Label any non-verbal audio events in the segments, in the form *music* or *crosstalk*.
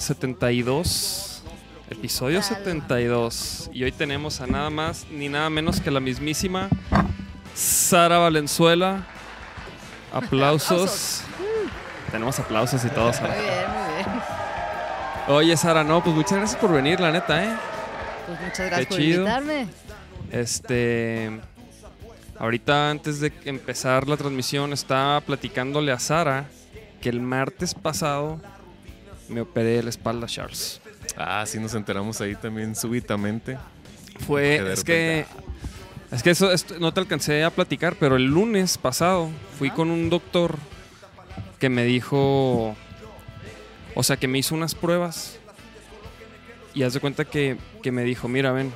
72. Episodio 72. Y hoy tenemos a nada más ni nada menos que la mismísima Sara Valenzuela. Aplausos. Tenemos aplausos y todo, Muy Sara. bien, muy bien. Oye, Sara, no, pues muchas gracias por venir, la neta, ¿eh? Pues muchas gracias por invitarme. Este. Ahorita, antes de empezar la transmisión, estaba platicándole a Sara que el martes pasado me operé la espalda, Charles. Ah, sí nos enteramos ahí también súbitamente. Fue. Que Es que. Es que eso esto no te alcancé a platicar, pero el lunes pasado fui con un doctor que me dijo. O sea, que me hizo unas pruebas. Y haz de cuenta que, que me dijo: Mira, ven.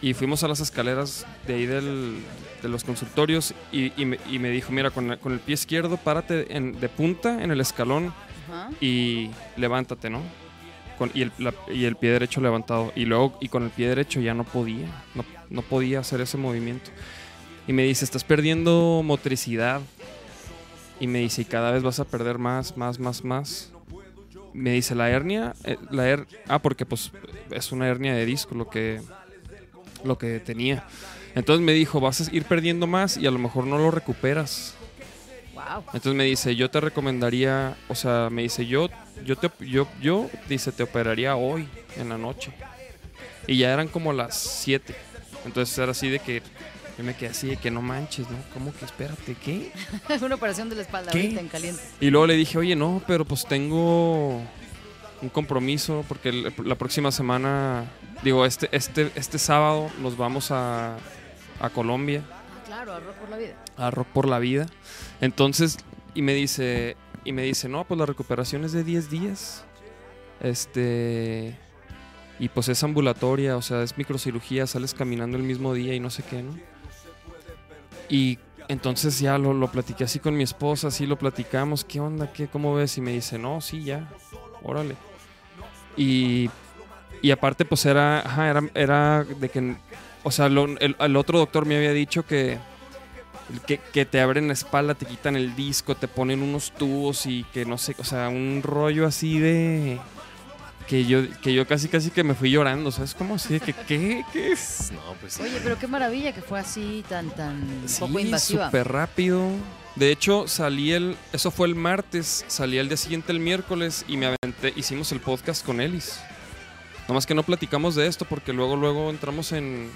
Y fuimos a las escaleras de ahí del- de los consultorios y, y me, y me dijo: Mira, con, la- con el pie izquierdo, párate en- de punta en el escalón Ajá. y levántate, ¿no? Con, y, el, la- y el pie derecho levantado. Y luego, y con el pie derecho ya no podía. No, no podía hacer ese movimiento. Y me dice, estás perdiendo motricidad. Y me dice, y cada vez vas a perder más, más, más, más. Me dice, la hernia, eh, la her ah, porque pues es una hernia de disco lo que, lo que tenía. Entonces me dijo, vas a ir perdiendo más y a lo mejor no lo recuperas. Wow. Entonces me dice, yo te recomendaría, o sea, me dice, yo, yo te, yo, yo, dice, te operaría hoy, en la noche. Y ya eran como las 7. Entonces era así de que, yo me quedé así de que no manches, ¿no? ¿Cómo que espérate, qué? *laughs* Una operación de la espalda ¿Qué? ahorita en caliente. Y luego le dije, oye, no, pero pues tengo un compromiso porque la próxima semana, digo, este, este, este sábado nos vamos a, a Colombia. Ah, claro, arroz por la vida. a Rock por la vida. Entonces, y me dice, y me dice, no, pues la recuperación es de 10 días. Este. Y pues es ambulatoria, o sea, es microcirugía, sales caminando el mismo día y no sé qué, ¿no? Y entonces ya lo, lo platiqué así con mi esposa, así lo platicamos, ¿qué onda? ¿Qué? ¿Cómo ves? Y me dice, no, sí, ya, órale. Y, y aparte, pues era, ajá, era, era de que, o sea, el, el otro doctor me había dicho que, que, que te abren la espalda, te quitan el disco, te ponen unos tubos y que no sé, o sea, un rollo así de... Que yo, que yo casi casi que me fui llorando, ¿sabes cómo? Así de que, ¿qué? ¿Qué es? No, pues sí. Oye, pero qué maravilla que fue así tan, tan poco Sí, invasiva. súper rápido. De hecho, salí el... Eso fue el martes, salí el día siguiente el miércoles y me aventé, hicimos el podcast con Ellis. Nomás que no platicamos de esto porque luego, luego entramos en,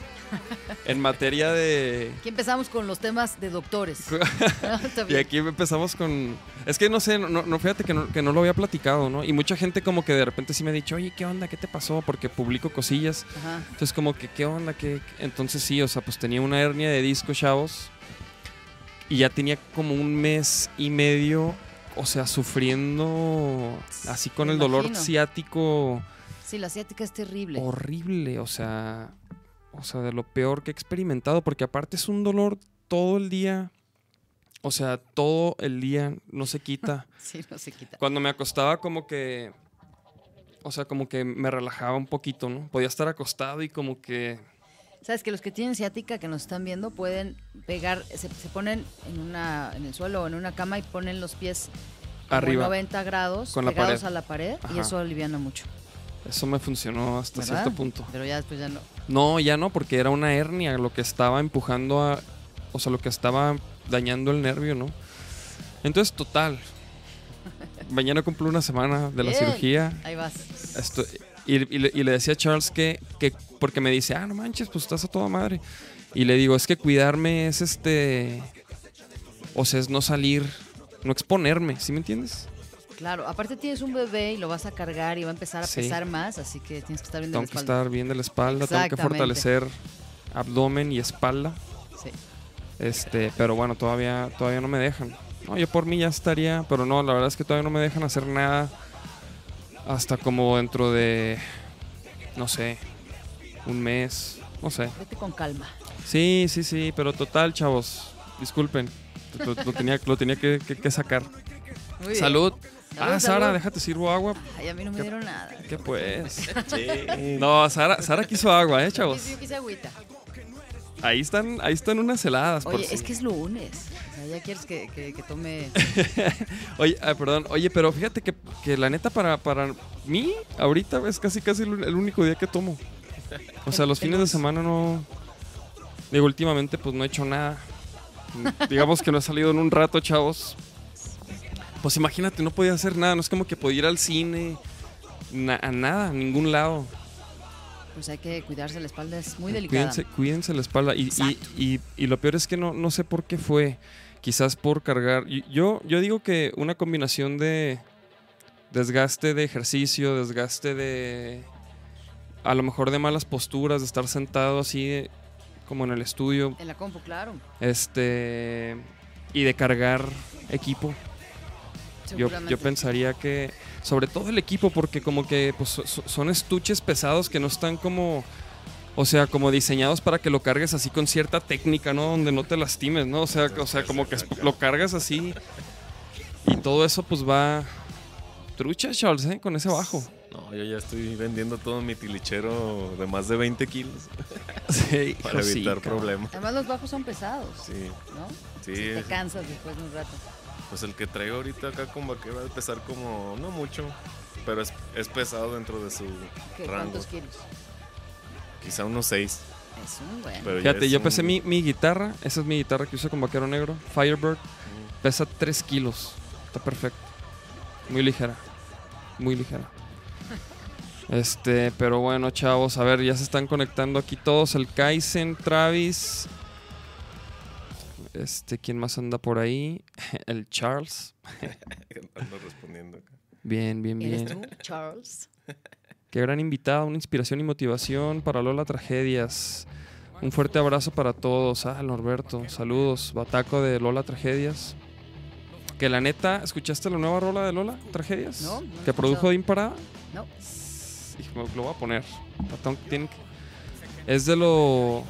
en materia de... *laughs* Aquí empezamos con los temas de doctores. *laughs* Y aquí empezamos con... Es que no sé, no, no fíjate que no, que no lo había platicado, ¿no? Y mucha gente como que de repente sí me ha dicho, oye, ¿qué onda? ¿Qué te pasó? Porque publico cosillas. Ajá. Entonces como que, ¿qué onda? ¿Qué? Entonces sí, o sea, pues tenía una hernia de disco, chavos. Y ya tenía como un mes y medio, o sea, sufriendo así con Me el dolor ciático Sí, la asiática es terrible. horrible, o sea, o sea, de lo peor que he experimentado, porque aparte es un dolor todo el día, o sea, todo el día no se quita. *laughs* Sí, no se quita. Cuando me acostaba como que, o sea, como que me relajaba un poquito, ¿no? Podía estar acostado y como que, Sabes que los que tienen ciática que nos están viendo pueden pegar, se, se ponen en una en el suelo o en una cama y ponen los pies Arriba. 90 grados Con la pegados pared. a la pared y eso aliviana mucho. Eso me funcionó hasta ¿verdad? cierto punto. Pero ya después ya no. No, ya no, porque era una hernia lo que estaba empujando a, o sea, lo que estaba dañando el nervio, ¿no? Entonces, total. *laughs* Mañana cumplo una semana de la Bien. cirugía. Ahí vas. Esto- y, y le, y le decía a Charles que, que, porque me dice, ah, no manches, pues estás a toda madre. Y le digo, es que cuidarme es este, o sea, es no salir, no exponerme, ¿sí me entiendes? Claro, aparte tienes un bebé y lo vas a cargar y va a empezar a Sí. pesar más, así que tienes que estar bien de Tengo la que espalda. estar bien de la espalda, tengo que fortalecer abdomen y espalda. Sí. Este, pero bueno, todavía, todavía no me dejan. No, yo por mí ya estaría, pero no, la verdad es que todavía no me dejan hacer nada hasta como dentro de, no sé, un mes, no sé. Vete con calma. Sí, sí, sí, pero total, chavos, disculpen, lo, lo tenía, lo tenía que, que- que sacar. Muy bien. Salud. Ah, Sara, salud. déjate sirvo agua. Ay, a mí no me ¿Qué- dieron nada. ¿Qué pues? Sí. *laughs* No, Sara, Sara quiso agua, eh, chavos. yo quise agüita. Ahí están, ahí están unas heladas. Oye, es que es lunes. O sea, ya quieres que, que- que tome. *laughs* Oye, ah, perdón. Oye, pero fíjate que, que la neta para, para mí, ahorita es casi casi el, el único día que tomo. O sea, los fines de semana no... Digo, últimamente pues no he hecho nada. Digamos que no he salido en un rato, chavos. Pues imagínate, no podía hacer nada. No es como que podía ir al cine. na- a nada, a ningún lado. Pues hay que cuidarse la espalda, es muy delicada. Cuídense, cuídense la espalda. Y, y, Exacto. y- y lo peor es que no, no sé por qué fue. Quizás por cargar. Yo, yo digo que una combinación de desgaste de ejercicio, desgaste de. A lo mejor de malas posturas, de estar sentado así eh, como en el estudio. En la compu, claro. Este. Y de cargar equipo. Yo, yo pensaría que, sobre todo el equipo, porque como que pues, so- so- son estuches pesados que no están como, o sea, como diseñados para que lo cargues así con cierta técnica, ¿no? Donde no te lastimes, ¿no? O sea, o sea como que lo cargas así y todo eso pues va trucha, Charles, ¿eh? Con ese bajo. No, yo ya estoy vendiendo todo mi tilichero de más de 20 kilos *laughs* Sí, para sí, evitar problemas. Además, los bajos son pesados, Sí, ¿no? sí. Te cansas después de un rato. Pues el que traigo ahorita acá con vaquero va a pesar como, no mucho, pero es, es pesado dentro de su ¿Qué, rango. ¿Cuántos kilos? Quizá unos 6. Es un buen. Pero ya Fíjate, es yo un- pesé mi, mi guitarra, esa es mi guitarra que uso con vaquero negro, Firebird, pesa 3 kilos, está perfecto, muy ligera, muy ligera. *laughs* Este, pero bueno, chavos, a ver, ya se están conectando aquí todos, el Kaizen, Travis, este, ¿quién más anda por ahí? *laughs* El Charles, *laughs* Ando respondiendo acá. bien, bien, ¿Eres bien. tú, Charles? *laughs* Qué gran invitado, una inspiración y motivación para Lola Tragedias. Un fuerte abrazo para todos. Ah, Norberto, saludos. Bataco de Lola Tragedias. Que la neta, ¿escuchaste la nueva rola de Lola Tragedias? No, no Que produjo escuchado. Dim Parada. No. Me lo voy a poner. Patón, tiene que- Es de lo.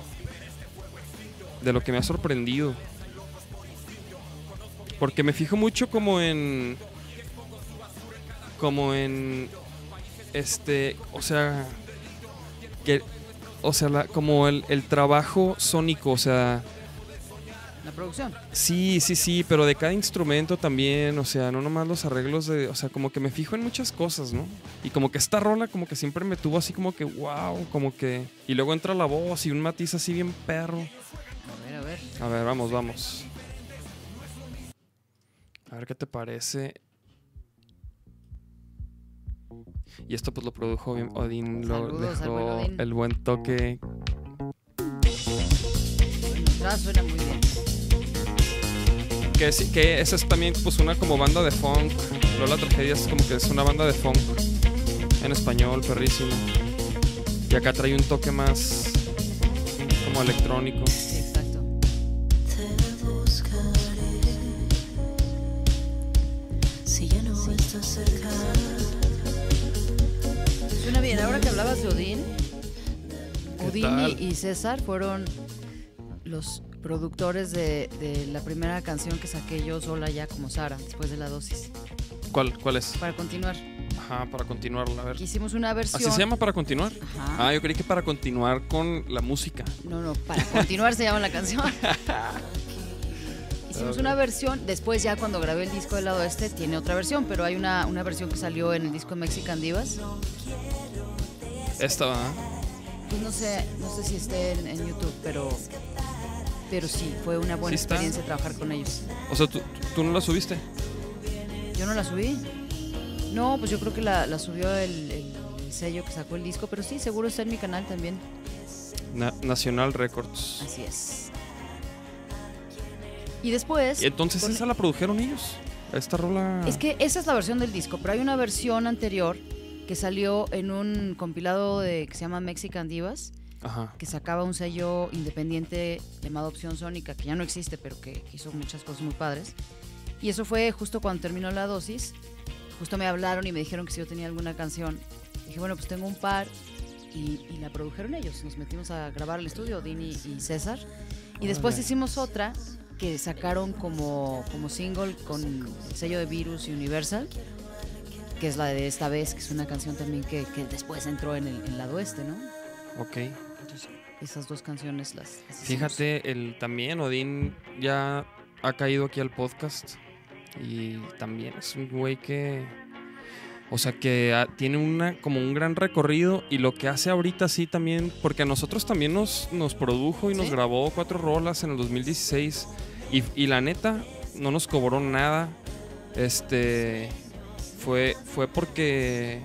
De lo que me ha sorprendido. Porque me fijo mucho como en. Como en. Este. O sea. Que. O sea, la- como el, el trabajo sónico. O sea. La producción. Sí, sí, sí, pero de cada instrumento también, o sea, no nomás los arreglos de, o sea, como que me fijo en muchas cosas, ¿no? Y como que esta rola como que siempre me tuvo así como que, wow, como que... Y luego entra la voz y un matiz así bien perro. A ver, a ver. A ver, vamos, vamos. A ver qué te parece. Y esto pues lo produjo bien Odín, lo Saludos al buen dejó Odín. el buen toque. Bueno, atrás suena muy bien. Que, sí, que esa es también pues una como banda de funk. Lola Tragedias es como que es una banda de funk en español, perrísimo. Y acá trae un toque más como electrónico. Ahora que hablabas de Odín, ¿Qué Odín tal? y, César fueron los productores de, de la primera canción que saqué yo sola ya como Sara, después de la dosis. ¿Cuál, ¿Cuál es? Para continuar, Ajá, para continuarla, a ver. hicimos una versión. ¿Así se llama para continuar? Ajá. Ah, yo creí que para continuar con la música. No, no, para continuar se llama la canción. *laughs* Hicimos una versión, después ya cuando grabé el disco del lado este tiene otra versión, pero hay una, una versión que salió en el disco Mexican Divas. Esta. Pues no sé, no sé si esté en, en YouTube, pero, pero sí, fue una buena experiencia trabajar con ellos. O sea, ¿tú, tú no la subiste? Yo no la subí. No, pues yo creo que la, la subió el, el sello que sacó el disco, pero sí, seguro está en mi canal también. Na- Nacional Records. Así es. Y después... Y entonces con- esa la produjeron ellos. Esta rola. Es que esa es la versión del disco, pero hay una versión anterior que salió en un compilado de, que se llama Mexican Divas, Ajá. que sacaba un sello independiente llamado Opción Sónica, que ya no existe, pero que hizo muchas cosas muy padres. Y eso fue justo cuando terminó la dosis. justo me hablaron y me dijeron que si yo tenía alguna canción. Dije, bueno, pues tengo un par y, y la produjeron ellos. Nos metimos a grabar el estudio, Dini y César. Y después hicimos otra que sacaron como, como single con el sello de Virus y Universal, que es la de esta vez, que es una canción también que, que después entró en el en lado oeste, ¿no? Ok. Entonces, esas dos canciones las. Fíjate, el, también Odín ya ha caído aquí al podcast. Y también es un güey que. O sea, que tiene una, como un gran recorrido. Y lo que hace ahorita sí también. Porque a nosotros también nos, nos produjo y nos grabó cuatro rolas en el 2016. Y, y la neta, no nos cobró nada. Este. Fue, fue porque.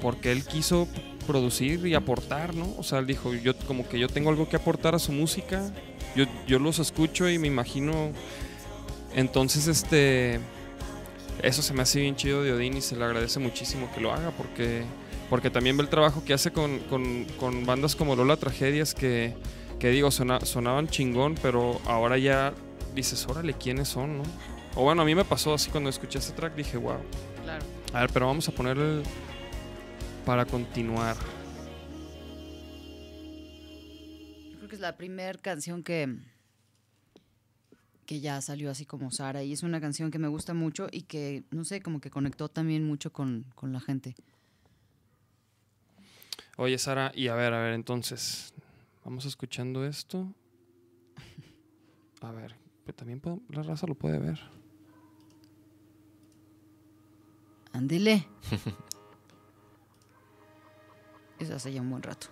Porque él quiso producir y aportar, ¿no? O sea, él dijo, yo como que yo tengo algo que aportar a su música. Yo, yo los escucho y me imagino. Entonces, este. Eso se me hace bien chido de Odín y se le agradece muchísimo que lo haga porque. Porque también ve el trabajo que hace con, con- bandas como Lola Tragedias que, que digo, sona- sonaban chingón, pero ahora ya dices, órale, ¿quiénes son, no? O bueno, a mí me pasó así cuando escuché este track, dije, wow. A ver, pero vamos a poner el... Para continuar. Yo creo que es la primera canción que, que ya salió así como Sara y es una canción que me gusta mucho y que, no sé, como que conectó también mucho con, con la gente. Oye, Sara, y a ver, a ver, entonces, vamos escuchando esto. *laughs* A ver, pero también puedo- la raza lo puede ver. Ándele. *laughs* Eso hace ya un buen rato.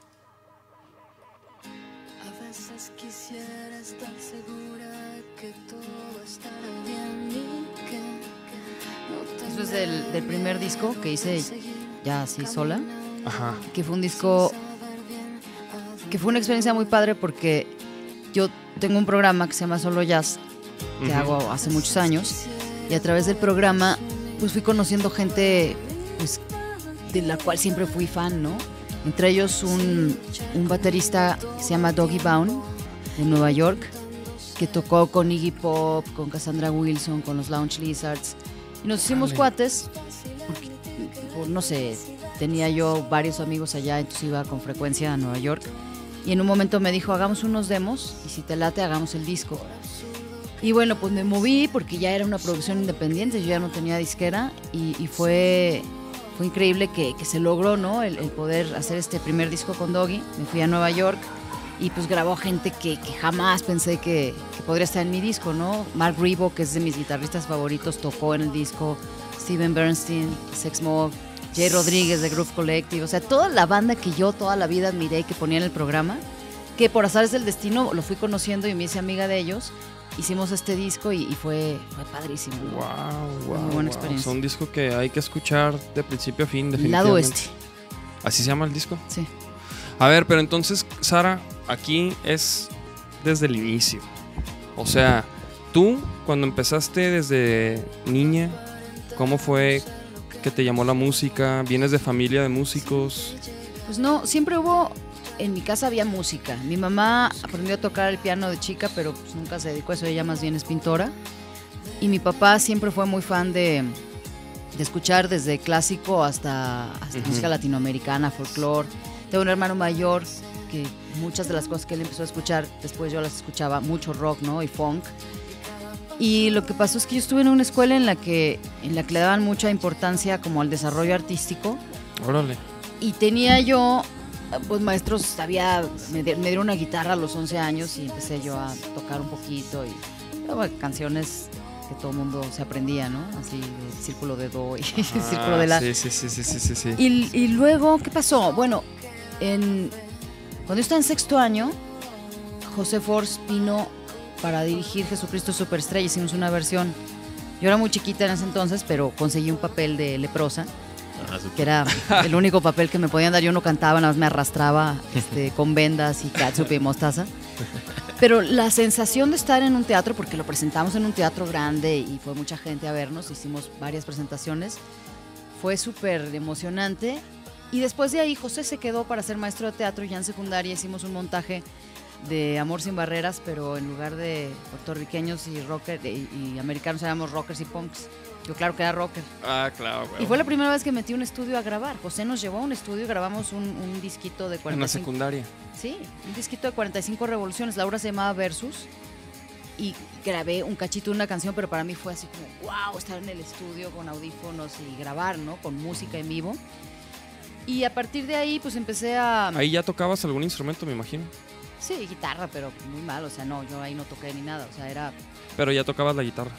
A veces quisiera estar segura que todo estará bien y que no Eso es del, del primer disco que hice ya así sola, Ajá. que fue un disco que fue una experiencia muy padre porque yo tengo un programa que se llama Solo Jazz que hago hace muchos años y a través del programa pues fui conociendo gente pues de la cual siempre fui fan, ¿no? Entre ellos un, un baterista que se llama Doggy Bound de Nueva York que tocó con Iggy Pop, con Cassandra Wilson, con los Lounge Lizards y nos hicimos cuates porque por, no sé, tenía yo varios amigos allá, entonces iba con frecuencia a Nueva York y en un momento me dijo, hagamos unos demos y si te late, hagamos el disco. Y bueno, pues me moví porque ya era una producción independiente, yo ya no tenía disquera y, y fue, fue increíble que, que se logró, ¿no? El, poder hacer este primer disco con Doggy. Me fui a Nueva York y pues grabó gente que, que jamás pensé que, que podría estar en mi disco, ¿no? Mark Rebo, que es de mis guitarristas favoritos, tocó en el disco. Steven Bernstein, Sex Mob, Jay Rodríguez de Groove Collective, o sea, toda la banda que yo toda la vida admiré y que ponía en el programa, que por azares del destino lo fui conociendo y me hice amiga de ellos. Hicimos este disco y, y fue, fue padrísimo. Wow, wow. Muy buena experiencia. Es un disco que hay que escuchar de principio a fin, definitivamente. Lado oeste, ¿Así se llama el disco? sí. A ver, pero entonces, Sara, aquí es desde el inicio. O sea, tú, cuando empezaste desde niña, ¿cómo fue que te llamó la música? ¿Vienes de familia de músicos? Pues no, siempre hubo, en mi casa había música. Mi mamá aprendió a tocar el piano de chica, pero pues nunca se dedicó a eso, ella más bien es pintora. Y mi papá siempre fue muy fan de, de escuchar desde clásico hasta, música latinoamericana, folclore. Tengo un hermano mayor que muchas de las cosas que él empezó a escuchar, después yo las escuchaba, mucho rock, ¿no? Y funk. Y lo que pasó es que yo estuve en una escuela en la que, en la que le daban mucha importancia como al desarrollo artístico Órale. y tenía yo, pues maestros, había, me, di- me dieron una guitarra a los 11 años y empecé yo a tocar un poquito y bueno, canciones que todo el mundo se aprendía, ¿no? Así, el círculo de do y *laughs* el círculo de la... Ah, Sí, sí, sí, sí, sí, sí. Y, y luego, ¿qué pasó? Bueno, en, cuando yo estaba en sexto año, José Force vino para dirigir Jesucristo Superestrella. Hicimos una versión. Yo era muy chiquita en ese entonces, pero conseguí un papel de leprosa, Ah. Que era el único papel que me podían dar. Yo no cantaba, nada más me arrastraba este, con vendas y catsup y mostaza. Pero la sensación de estar en un teatro, porque lo presentamos en un teatro grande y fue mucha gente a vernos, hicimos varias presentaciones, fue súper emocionante Y después de ahí José se quedó para ser maestro de teatro y ya en secundaria hicimos un montaje de Amor sin barreras, pero en lugar de puertorriqueños y rocker y, y americanos éramos rockers y punks. Yo claro que era rocker. Ah, claro, güey. Y fue la primera vez que metí un estudio a grabar. José nos llevó a un estudio y grabamos un, un disquito de En la 45. secundaria. Sí, un disquito de 45 revoluciones. Laura se llamaba Versus. Y grabé un cachito de una canción, pero para mí fue así como, wow, estar en el estudio con audífonos y grabar, ¿no? Con música en vivo. Y a partir de ahí, pues empecé a... Ahí ya tocabas algún instrumento, me imagino. Sí, guitarra, pero muy mal. O sea, no, yo ahí no toqué ni nada. O sea, era... Pero ya tocabas la guitarra.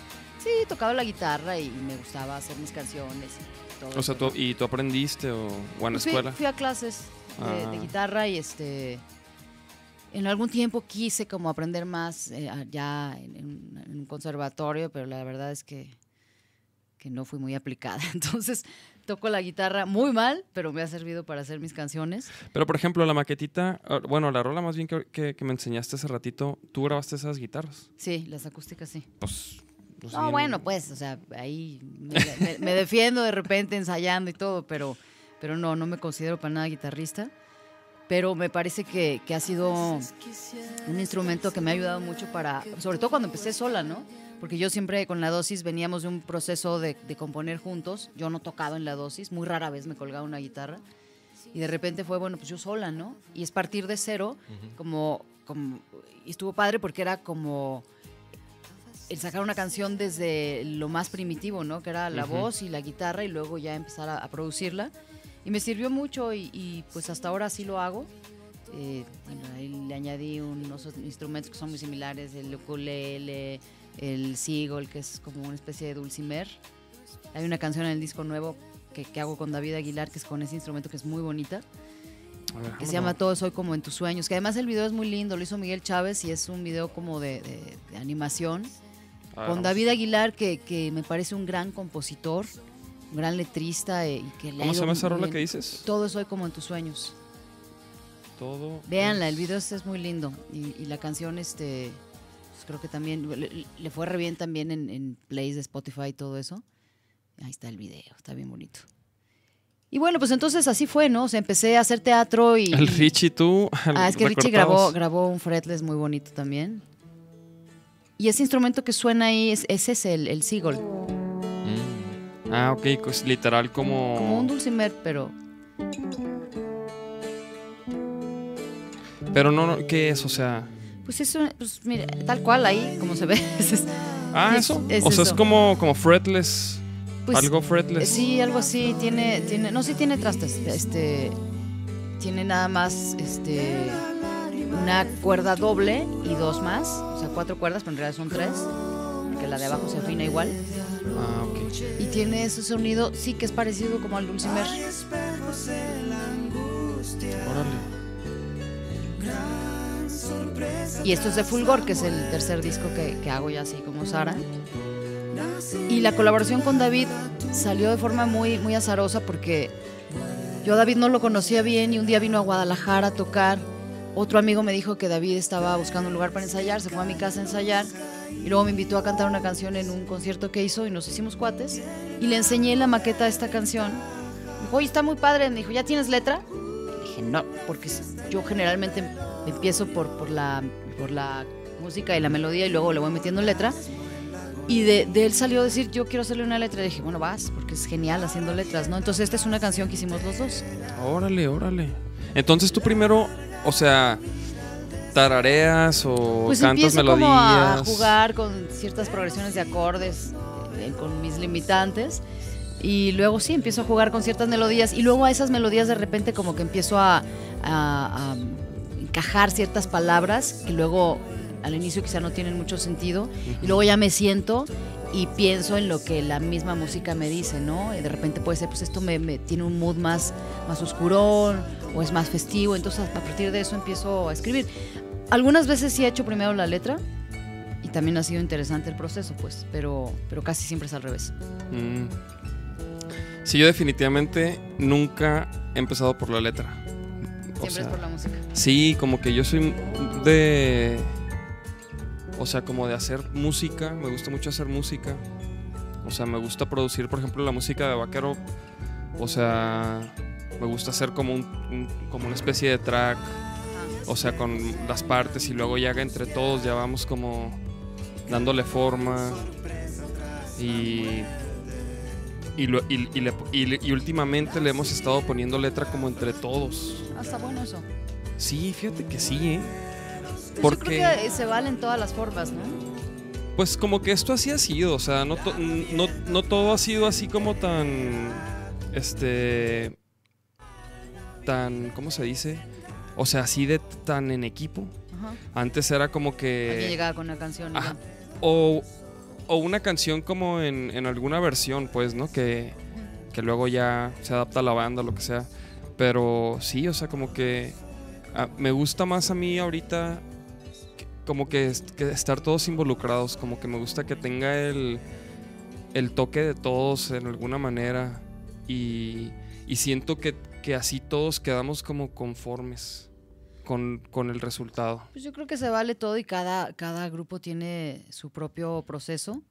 Sí, tocaba la guitarra y me gustaba hacer mis canciones y todo. O sea, tú. ¿y tú aprendiste o, o en la Fui- escuela? Fui, a clases de, de Ah. guitarra y este. En algún tiempo quise como aprender más eh, ya en, en un- conservatorio, pero la verdad es que, que no fui muy aplicada. *laughs* Entonces toco la guitarra muy mal, pero me ha servido para hacer mis canciones. Pero, por ejemplo, la maquetita, ah, bueno, la rola más bien que, que- que me enseñaste hace ratito, tú grabaste esas guitarras. Sí, las acústicas sí. Pues. Pues No, bien. bueno, pues, o sea, ahí me, me- me defiendo de repente ensayando y todo, pero, pero no, no me considero para nada guitarrista. Pero me parece que, que ha sido un instrumento que me ha ayudado mucho para, sobre todo cuando empecé sola, ¿no? Porque yo siempre con la dosis veníamos de un proceso de, de componer juntos. Yo no tocado en la dosis, muy rara vez me colgaba una guitarra. Y de repente fue, bueno, pues yo sola, ¿no? Y es partir de cero, como, como, y estuvo padre porque era como el sacar una canción desde lo más primitivo, ¿no? Que era la Ujú. voz y la guitarra y luego ya empezar a, a producirla. Y me sirvió mucho y, y, pues hasta ahora sí lo hago. Eh, bueno, ahí le añadí unos instrumentos que son muy similares, el ukulele, el seagull, que es como una especie de dulcimer. Hay una canción en el disco nuevo que, que hago con David Aguilar, que es con ese instrumento que es muy bonita, que se llama Todo Soy como en tus sueños, que además el video es muy lindo, lo hizo Miguel Chávez y es un video como de, de- de animación Con. David Aguilar, que, que me parece un gran compositor, un gran letrista eh, y que ¿Cómo se llama esa rola que dices? Todo soy como en tus sueños. Todo. Véanla, el video este es muy lindo. Y, y la canción, este, pues creo que también le, le fue re bien también en, en plays de Spotify y todo eso. Ahí está el video, está bien bonito. Y bueno, pues entonces así fue, ¿no? O sea, empecé a hacer teatro y... El Richie, tú. Ah, es que Richie grabó, grabó un fretless muy bonito también. Y ese instrumento que suena ahí es, es ese, el, el seagull. Mm. Ah, ok, pues literal como. Como un dulcimer, pero Pero no, no, ¿qué es? O sea. pues eso, pues mira, tal cual ahí, como se ve. *laughs* es- Ah, Es- eso. es o sea, es como, como fretless. pues, algo fretless. Sí, algo así. Tiene, tiene, no, sí tiene trastes. Este, tiene nada más, este, una cuerda doble y dos más. O sea, cuatro cuerdas, pero en realidad son tres. Porque la de abajo se afina igual. Ah, ok. Y tiene ese sonido, sí que es parecido como al dulcimer. Órale. Y esto es de Fulgor, que es el tercer disco que, que hago ya así como Sara. Y la colaboración con David salió de forma muy, muy azarosa porque yo a David no lo conocía bien y un día vino a Guadalajara a tocar. Otro amigo me dijo que David estaba buscando un lugar para ensayar, se fue a mi casa a ensayar y luego me invitó a cantar una canción en un concierto que hizo y nos hicimos cuates y le enseñé la maqueta de esta canción. Dijo, oye, está muy padre. Me dijo, ¿ya tienes letra? Le dije, no, porque yo generalmente empiezo por, por, la, por la música y la melodía y luego le voy metiendo letra. Y de, de él salió a decir, yo quiero hacerle una letra. Y dije, bueno, vas, porque es genial haciendo letras, ¿no? Entonces esta es una canción que hicimos los dos. Órale, órale. Entonces tú primero, o sea, tarareas o Pues cantas melodías. como a jugar con ciertas progresiones de acordes, eh, con mis limitantes. Y luego sí, empiezo a jugar con ciertas melodías. Y luego a esas melodías de repente como que empiezo a, a- a encajar ciertas palabras que luego al inicio quizá no tienen mucho sentido. Y luego ya me siento y pienso en lo que la misma música me dice, ¿no? Y de repente puede ser, pues esto me, me tiene un mood más, más oscurón o es más festivo. Entonces a partir de eso empiezo a escribir. Algunas veces sí he hecho primero la letra y también ha sido interesante el proceso, pues, pero, pero casi siempre es al revés. Mm. Sí, yo definitivamente nunca he empezado por la letra. O Siempre sea, es por la música. Sí, como que yo soy de... O sea, como de hacer música, me gusta mucho hacer música. O sea, me gusta producir, por ejemplo, la música de Vaquero. O sea, me gusta hacer como, un, un- como una especie de track, o sea, con las partes y luego ya entre todos ya vamos como dándole forma y... Y, lo- y- y le- y últimamente le hemos estado poniendo letra como entre todos. Ah, está bueno eso. Sí, fíjate que sí, ¿eh? Porque- Yo creo que se valen todas las formas, ¿no? Pues como que esto así ha sido, o sea, no, to- no, no todo ha sido así como tan, este, tan, ¿cómo se dice? O sea, así de tan en equipo. Ajá. Antes era como Alguien que... llegaba con una canción Ajá. O, o una canción como en, en alguna versión, pues, ¿no? Que, que luego ya se adapta a la banda, lo que sea. Pero sí, o sea, como que ah, me gusta más a mí ahorita que- como que, que estar todos involucrados, como que me gusta que tenga el, el toque de todos en alguna manera y, y siento que, que así todos quedamos como conformes con, con el resultado. Pues yo creo que se vale todo y cada, cada grupo tiene su propio proceso.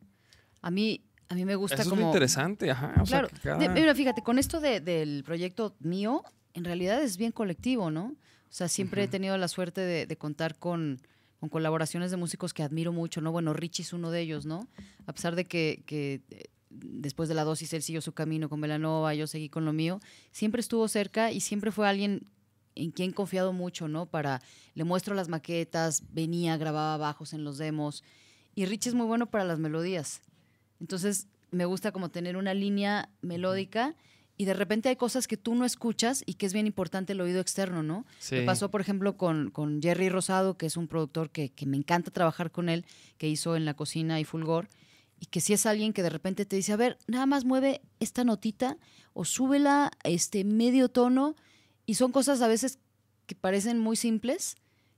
A mí, a mí me gusta Eso es como... lo interesante, ajá. O sea, claro. cada- De- mira, fíjate, con esto de- del proyecto mío, en realidad es bien colectivo, ¿no? O sea, siempre he tenido la suerte de, de contar con, con colaboraciones de músicos que admiro mucho, ¿no? Bueno, Richie es uno de ellos, ¿no? A pesar de que, que, eh, después de la dosis él siguió su camino con Velanova, yo seguí con lo mío, siempre estuvo cerca y siempre fue alguien en quien he confiado mucho, ¿no? Para, le muestro las maquetas, venía, grababa bajos en los demos. Y Richie es muy bueno para las melodías. Entonces, me gusta como tener una línea melódica y de repente hay cosas que tú no escuchas y que es bien importante el oído externo, ¿no? Sí. Me pasó, por ejemplo, con, con Jerry Rosado, que es un productor que, que me encanta trabajar con él, que hizo en la cocina y Fulgor, y que si es alguien que de repente te dice, a ver, nada más mueve esta notita o súbela este medio tono, y son cosas a veces que parecen muy simples,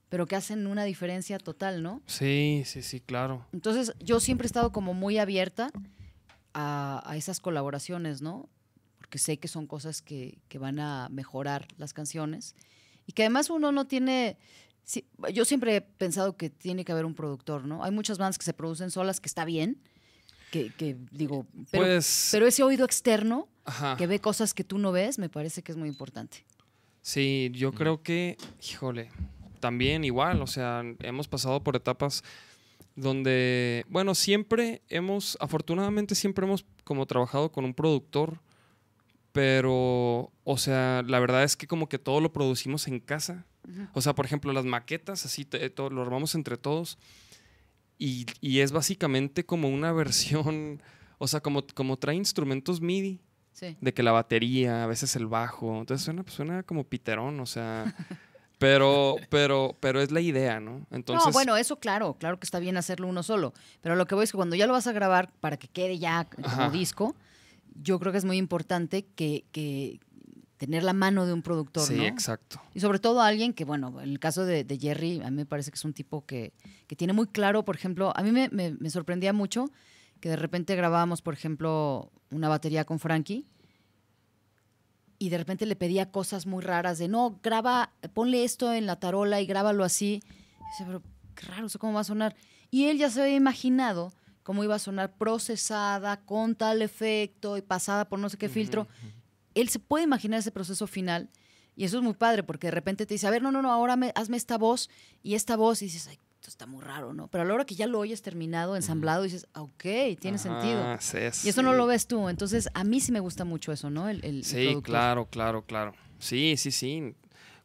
pero que hacen una diferencia total, ¿no? Sí, sí, sí, claro. Entonces, yo siempre he estado como muy abierta a, a esas colaboraciones, ¿no? Porque sé que son cosas que, que van a mejorar las canciones y que además uno no tiene... sí, yo siempre he pensado que tiene que haber un productor, ¿no? Hay muchas bandas que se producen solas, que está bien, que, que digo, pero, pues, pero ese oído externo ajá. que ve cosas que tú no ves, me parece que es muy importante. Sí, yo creo que, híjole, también igual, o sea, hemos pasado por etapas donde, bueno, siempre hemos, afortunadamente siempre hemos como trabajado con un productor, pero, o sea, la verdad es que como que todo lo producimos en casa. O sea, por ejemplo, las maquetas, así te- todo, lo armamos entre todos. Y, y es básicamente como una versión, *laughs* o sea, como, como trae instrumentos MIDI Sí. de que la batería, a veces el bajo, entonces suena, pues, suena como piterón, o sea, pero, *laughs* pero, pero es la idea, ¿no? Entonces, no, bueno, eso claro, claro que está bien hacerlo uno solo, pero lo que voy es que cuando ya lo vas a grabar para que quede ya como Ajá. disco, yo creo que es muy importante que, que tener la mano de un productor, sí, ¿no? exacto. Y sobre todo alguien que, bueno, en el caso de, de Jerry, a mí me parece que es un tipo que, que tiene muy claro, por ejemplo, a mí me, me- me sorprendía mucho que de repente grabábamos, por ejemplo, una batería con Frankie y de repente le pedía cosas muy raras de, no, graba, ponle esto en la tarola y grábalo así. Y dice, pero qué raro, ¿eso cómo va a sonar? Y él ya se había imaginado cómo iba a sonar procesada, con tal efecto y pasada por no sé qué filtro. Él se puede imaginar ese proceso final y eso es muy padre porque de repente te dice, a ver, no, no, no, ahora me- hazme esta voz y esta voz y dices, ay, esto está muy raro, ¿no? Pero a la hora que ya lo oyes terminado, ensamblado, dices, ah, ok, tiene sentido. Sí, Y eso no lo ves tú. Entonces, a mí sí me gusta mucho eso, ¿no? El, el- Sí, claro, claro, claro. Sí, sí, sí.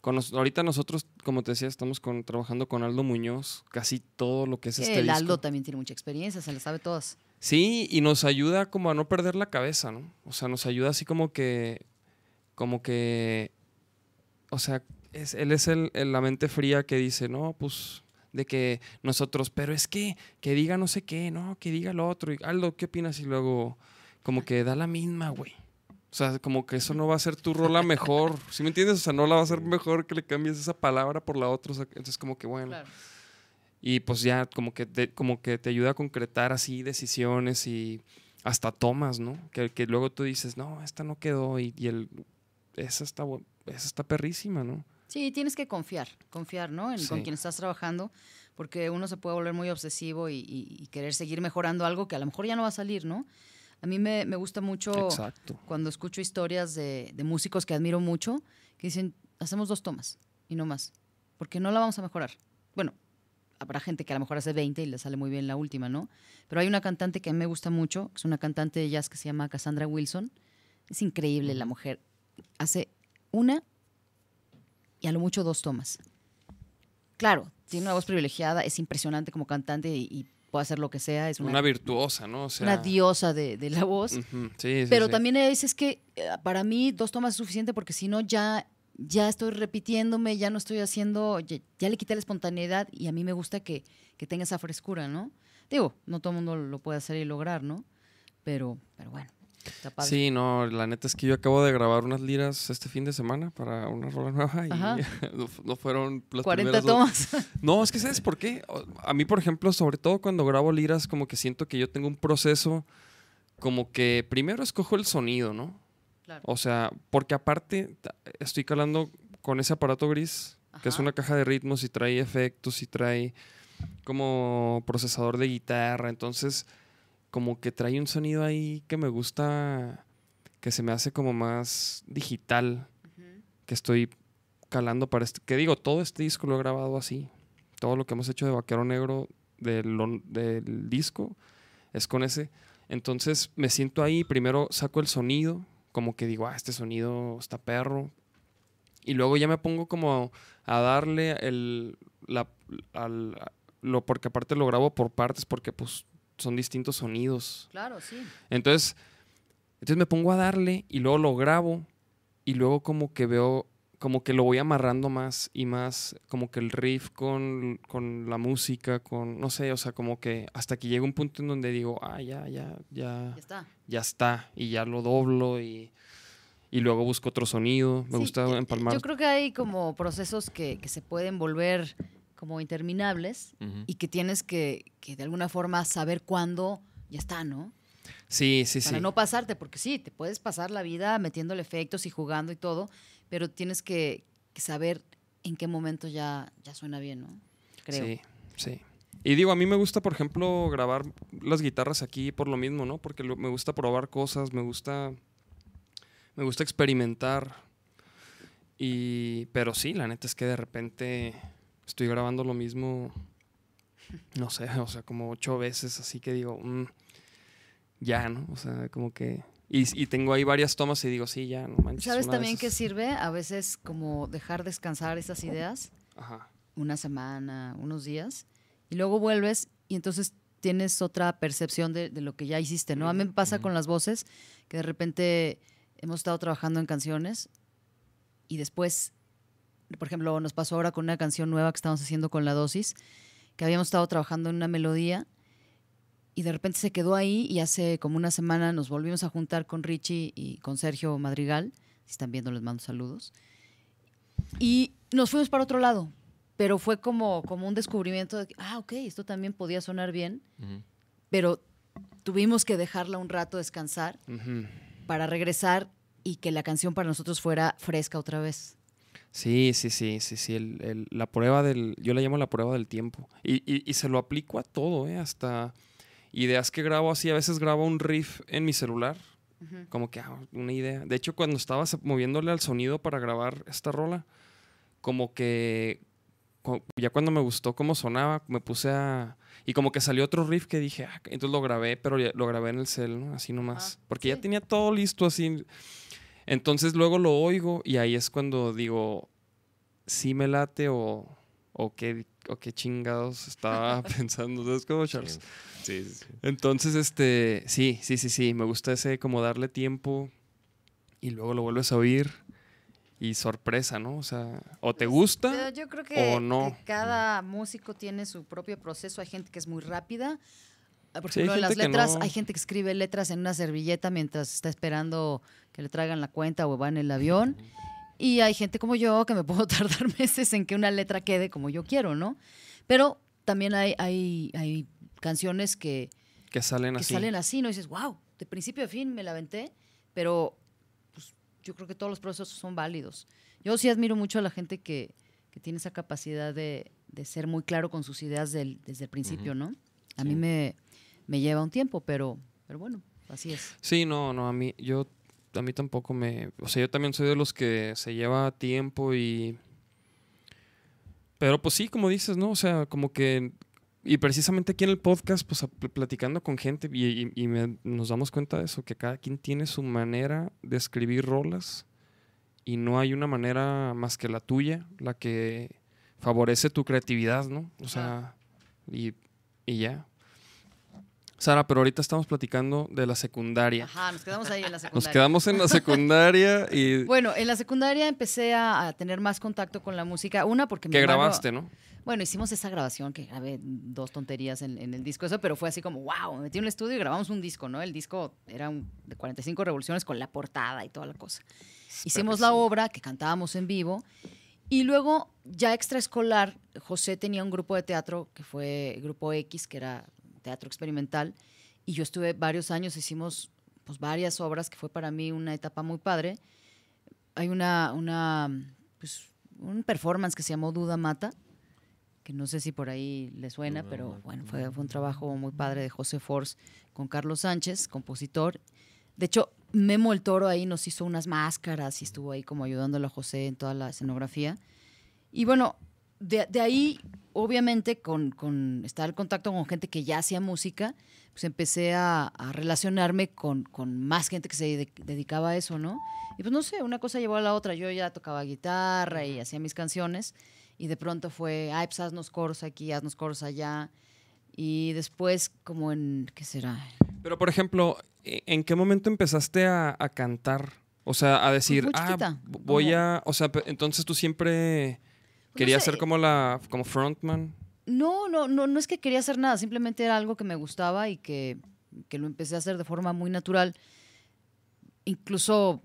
Con nos- ahorita nosotros, como te decía, estamos con, trabajando con Aldo Muñoz, casi todo lo que es este el disco. Aldo también tiene mucha experiencia, se la sabe todas. Sí, y nos ayuda como a no perder la cabeza, ¿no? O sea, nos ayuda así como que, como que, o sea, es, él es el, la mente fría que dice, no, pues, de que nosotros, pero es que, que diga no sé qué, no, que diga lo otro. Y, Aldo, ¿qué opinas? Y luego, como que da la misma, güey. O sea, como que eso no va a ser tu rola mejor. ¿Sí me entiendes? O sea, no la va a ser mejor que le cambies esa palabra por la otra. O sea, entonces, como que bueno. Claro. Y pues ya como que te, como que te ayuda a concretar así decisiones y hasta tomas, ¿no? Que, que luego tú dices, no, esta no quedó y, y el, esa está, esa está perrísima, ¿no? Sí, tienes que confiar, confiar, ¿no? En, Con Sí. quien estás trabajando, porque uno se puede volver muy obsesivo y, y- y querer seguir mejorando algo que a lo mejor ya no va a salir, ¿no? A mí me, me gusta mucho Exacto. cuando escucho historias de, de músicos que admiro mucho, que dicen, hacemos dos tomas y no más, porque no la vamos a mejorar. Bueno, habrá gente que a lo mejor hace 20 y le sale muy bien la última, ¿no? Pero hay una cantante que a mí me gusta mucho, que es una cantante de jazz que se llama Cassandra Wilson. Es increíble la mujer. Hace una y a lo mucho dos tomas. Claro, tiene una voz privilegiada, es impresionante como cantante y, y puede hacer lo que sea. Es Una, una, virtuosa, ¿no? O sea, una diosa de, de la voz. sí, sí, Pero sí. también hay veces que eh, para mí dos tomas es suficiente porque si no ya, ya estoy repitiéndome, ya no estoy haciendo, ya, ya le quité la espontaneidad y a mí me gusta que, que tenga esa frescura, ¿no? Digo, no todo el mundo lo puede hacer y lograr, ¿no? Pero, pero bueno, está padre. Sí, no, la neta es que yo acabo de grabar unas liras este fin de semana para una rola nueva y Ajá. *laughs* no, fu- no fueron las 40 primeras dos. tomas. *laughs* No, es que ¿sabes por qué? A mí, por ejemplo, sobre todo cuando grabo liras, como que siento que yo tengo un proceso como que primero escojo el sonido, ¿no? Claro. O sea, porque aparte estoy calando con ese aparato gris, que es una caja de ritmos y trae efectos y trae como procesador de guitarra, entonces como que trae un sonido ahí que me gusta, que se me hace como más digital, que estoy calando para este, que digo, todo este disco lo he grabado así, todo lo que hemos hecho de Vaquero Negro del, del disco es con ese, entonces me siento ahí, primero saco el sonido, como que digo, ah, este sonido está perro, y luego ya me pongo como a darle el, la, al, lo, porque aparte lo grabo por partes, porque pues son distintos sonidos. Claro, sí. Entonces, entonces me pongo a darle y luego lo grabo y luego como que veo, como que lo voy amarrando más y más, como que el riff con, con la música, con, no sé, o sea, como que hasta que llega un punto en donde digo, ah, ya, ya, ya, Ya está. ya está, y ya lo doblo y, y luego busco otro sonido. Me Sí, gusta yo- empalmar. Yo creo que hay como procesos que, que se pueden volver como interminables y que tienes que, que de alguna forma saber cuándo ya está, ¿no? Sí, sí, Para sí. no pasarte, porque sí, te puedes pasar la vida metiéndole efectos y jugando y todo, pero tienes que, saber en qué momento ya, suena bien, ¿no? Creo. Sí, sí. Y digo, a mí me gusta, por ejemplo, grabar las guitarras aquí por lo mismo, ¿no? Porque me gusta probar cosas, me gusta, me gusta experimentar. Y, pero sí, la neta es que de repente estoy grabando lo mismo, no sé, o sea, como ocho veces, así que digo, mm, ya, ¿no? O sea, como que... Y, y tengo ahí varias tomas y digo, sí, ya, no manches. ¿Sabes también esas- sirve a veces como dejar descansar esas ideas? Ajá. una semana, unos días, y luego vuelves y entonces tienes otra percepción de, de lo que ya hiciste, ¿no? A mí me pasa con las voces, que de repente hemos estado trabajando en canciones y después, por ejemplo, nos pasó ahora con una canción nueva que estamos haciendo con la dosis, que habíamos estado trabajando en una melodía y de repente se quedó ahí y hace como una semana nos volvimos a juntar con Richie y con Sergio Madrigal, si están viendo les mando saludos, y nos fuimos para otro lado, pero fue como, como un descubrimiento de que, ah, ok, esto también podía sonar bien, Ujú. pero tuvimos que dejarla un rato descansar Ujú. para regresar y que la canción para nosotros fuera fresca otra vez. Sí, sí, sí, sí, sí. el- el- la prueba del. Yo la llamo la prueba del tiempo. Y, y- y se lo aplico a todo, ¿eh? Hasta ideas que grabo así. A veces grabo un riff en mi celular. Como que ah, una idea. De hecho, cuando estaba moviéndole al sonido para grabar esta rola, como que. Ya cuando me gustó cómo sonaba, me puse a. Y como que salió otro riff que dije, ah, entonces lo grabé, pero ya- lo grabé en el cel, ¿no? Así nomás. Ajá, Porque ya sí. tenía todo listo así. Entonces luego lo oigo y ahí es cuando digo, sí me late o, o, qué, o qué chingados estaba *laughs* pensando. ¿Sabes cómo, Charles? Sí, sí, sí. Entonces, este, sí, sí, sí, sí, me gusta ese como darle tiempo y luego lo vuelves a oír y sorpresa, ¿no? O sea, o te Pero gusta. yo creo que, o no. que cada músico tiene su propio proceso. Hay gente que es muy rápida. Ah, Por Sí, ejemplo, en las letras, no. hay gente que escribe letras en una servilleta mientras está esperando que le traigan la cuenta o va en el avión. Y hay gente como yo que me *laughs* puedo tardar meses en que una letra quede como yo quiero, ¿no? Pero también hay, hay, hay canciones que, Que salen que así. salen así, ¿no? Y dices, wow, de principio a fin me la aventé, pero pues, yo creo que todos los procesos son válidos. Yo sí admiro mucho a la gente que, que tiene esa capacidad de, de ser muy claro con sus ideas del- desde el principio, ¿no? A mí me, me lleva un tiempo, pero, pero bueno, así es. Sí, no, no, a mí, yo, a mí tampoco me, o sea, yo también soy de los que se lleva tiempo y, pero pues sí, como dices, ¿no? O sea, como que, y precisamente aquí en el podcast, pues platicando con gente y, y- y me- nos damos cuenta de eso, que cada quien tiene su manera de escribir rolas y no hay una manera más que la tuya, la que favorece tu creatividad, ¿no? O sea, y, y ya. Sara, pero ahorita estamos platicando de la secundaria. Ajá, nos quedamos ahí en la Nos secundaria. quedamos en la secundaria y *laughs* Bueno, en la secundaria empecé a, a tener más contacto con la música. Una, porque que grabaste, ¿no? Bueno, hicimos esa grabación que grabé dos tonterías en, en el disco, eso, pero fue así como, wow, me metí en un estudio y grabamos un disco, ¿no? El disco era un- de 45 revoluciones con la portada y toda la cosa. Hicimos la obra que cantábamos en vivo y luego, ya extraescolar, José tenía un grupo de teatro que fue Grupo X, que era teatro experimental, y yo estuve varios años, hicimos pues varias obras, que fue para mí una etapa muy padre. Hay una, una pues, un performance que se llamó Duda Mata, que no sé si por ahí le suena, pero bueno, fue, fue un trabajo muy padre de José Force con Carlos Sánchez, compositor. De hecho, Memo el Toro ahí nos hizo unas máscaras y estuvo ahí como ayudándole a José en toda la escenografía. Y bueno, de, de ahí, obviamente, con, con estar en contacto con gente que ya hacía música, pues empecé a, a relacionarme con, con más gente que se de- dedicaba a eso, ¿no? Y pues no sé, una cosa llevó a la otra. Yo ya tocaba guitarra y hacía mis canciones. Y de pronto fue, ay, pues haznos coros aquí, haznos coros allá. Y después, como en, ¿qué será? Pero, por ejemplo, ¿e- ¿en qué momento empezaste a, a cantar? O sea, a decir, muy ah, voy a... O sea, entonces tú siempre Pues no querías sé. ser como la como frontman. No, no, no, no es que quería hacer nada, simplemente era algo que me gustaba y que, que lo empecé a hacer de forma muy natural. Incluso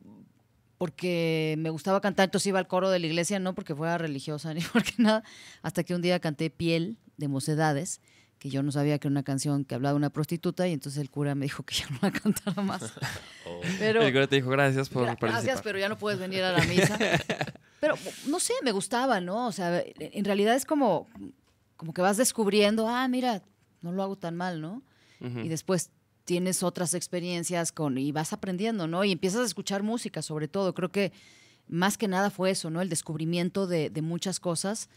porque me gustaba cantar, entonces iba al coro de la iglesia, no porque fuera religiosa *laughs* ni porque nada, hasta que un día canté Piel de Mocedades, que yo no sabía que era una canción que hablaba de una prostituta y entonces el cura me dijo que ya no la *laughs* cantara más. *laughs* Oh. Pero, el cura te dijo, gracias por Gra- participar. Gracias, pero ya no puedes venir a la misa. Sé, me gustaba, ¿no? O sea, en realidad es como, como que vas descubriendo, ah, mira, no lo hago tan mal, ¿no? Y después tienes otras experiencias con y vas aprendiendo, ¿no? Y empiezas a escuchar música, sobre todo. Creo que más que nada fue eso, ¿no? El descubrimiento de, de muchas cosas.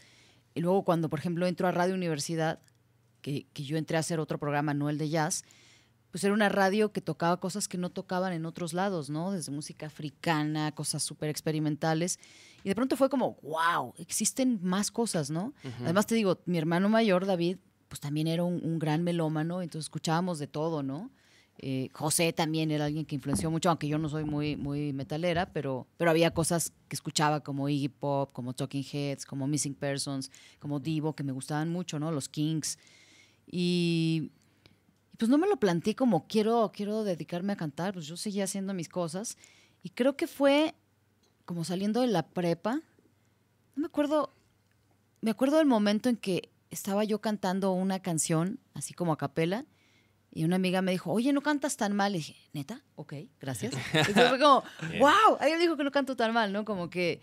Y luego cuando, por ejemplo, entro a Radio Universidad, que, que yo entré a hacer otro programa, no el de jazz, pues era una radio que tocaba cosas que no tocaban en otros lados, ¿no? Desde música africana, cosas súper experimentales. Y de pronto fue como, wow, existen más cosas, ¿no? Además te digo, mi hermano mayor, David, pues también era un, un gran melómano, entonces escuchábamos de todo, ¿no? Eh, José también era alguien que influenció mucho, aunque yo no soy muy, muy metalera, pero, pero había cosas que escuchaba como Iggy Pop, como Talking Heads, como Missing Persons, como Divo, que me gustaban mucho, ¿no? Los Kings. Y pues no me lo planteé como quiero, quiero dedicarme a cantar, pues yo seguía haciendo mis cosas. Y creo que fue como saliendo de la prepa. No me acuerdo, me acuerdo del momento en que estaba yo cantando una canción, así como a capela, y una amiga me dijo, oye, no cantas tan mal. Y dije, ¿neta? Ok, gracias. Entonces fue como, *laughs* wow, alguien dijo que no canto tan mal, ¿no? Como que,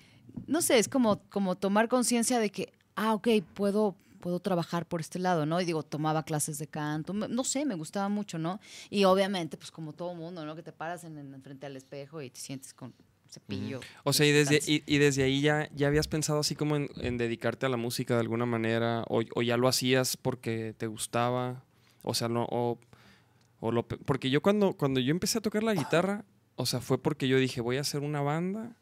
no sé, es como, como tomar conciencia de que, ah, ok, puedo, puedo trabajar por este lado, ¿no? Y digo, tomaba clases de canto, me- no sé, me gustaba mucho, ¿no? Y obviamente, pues como todo mundo, ¿no? Que te paras en, en frente al espejo y te sientes con cepillo. O sea, y desde, y, y desde ahí ya, ya habías pensado así como en, en dedicarte a la música de alguna manera, o, o ya lo hacías porque te gustaba, o sea, no, o, o lo, porque yo cuando, cuando yo empecé a tocar la guitarra, o sea, fue porque yo dije, voy a hacer una banda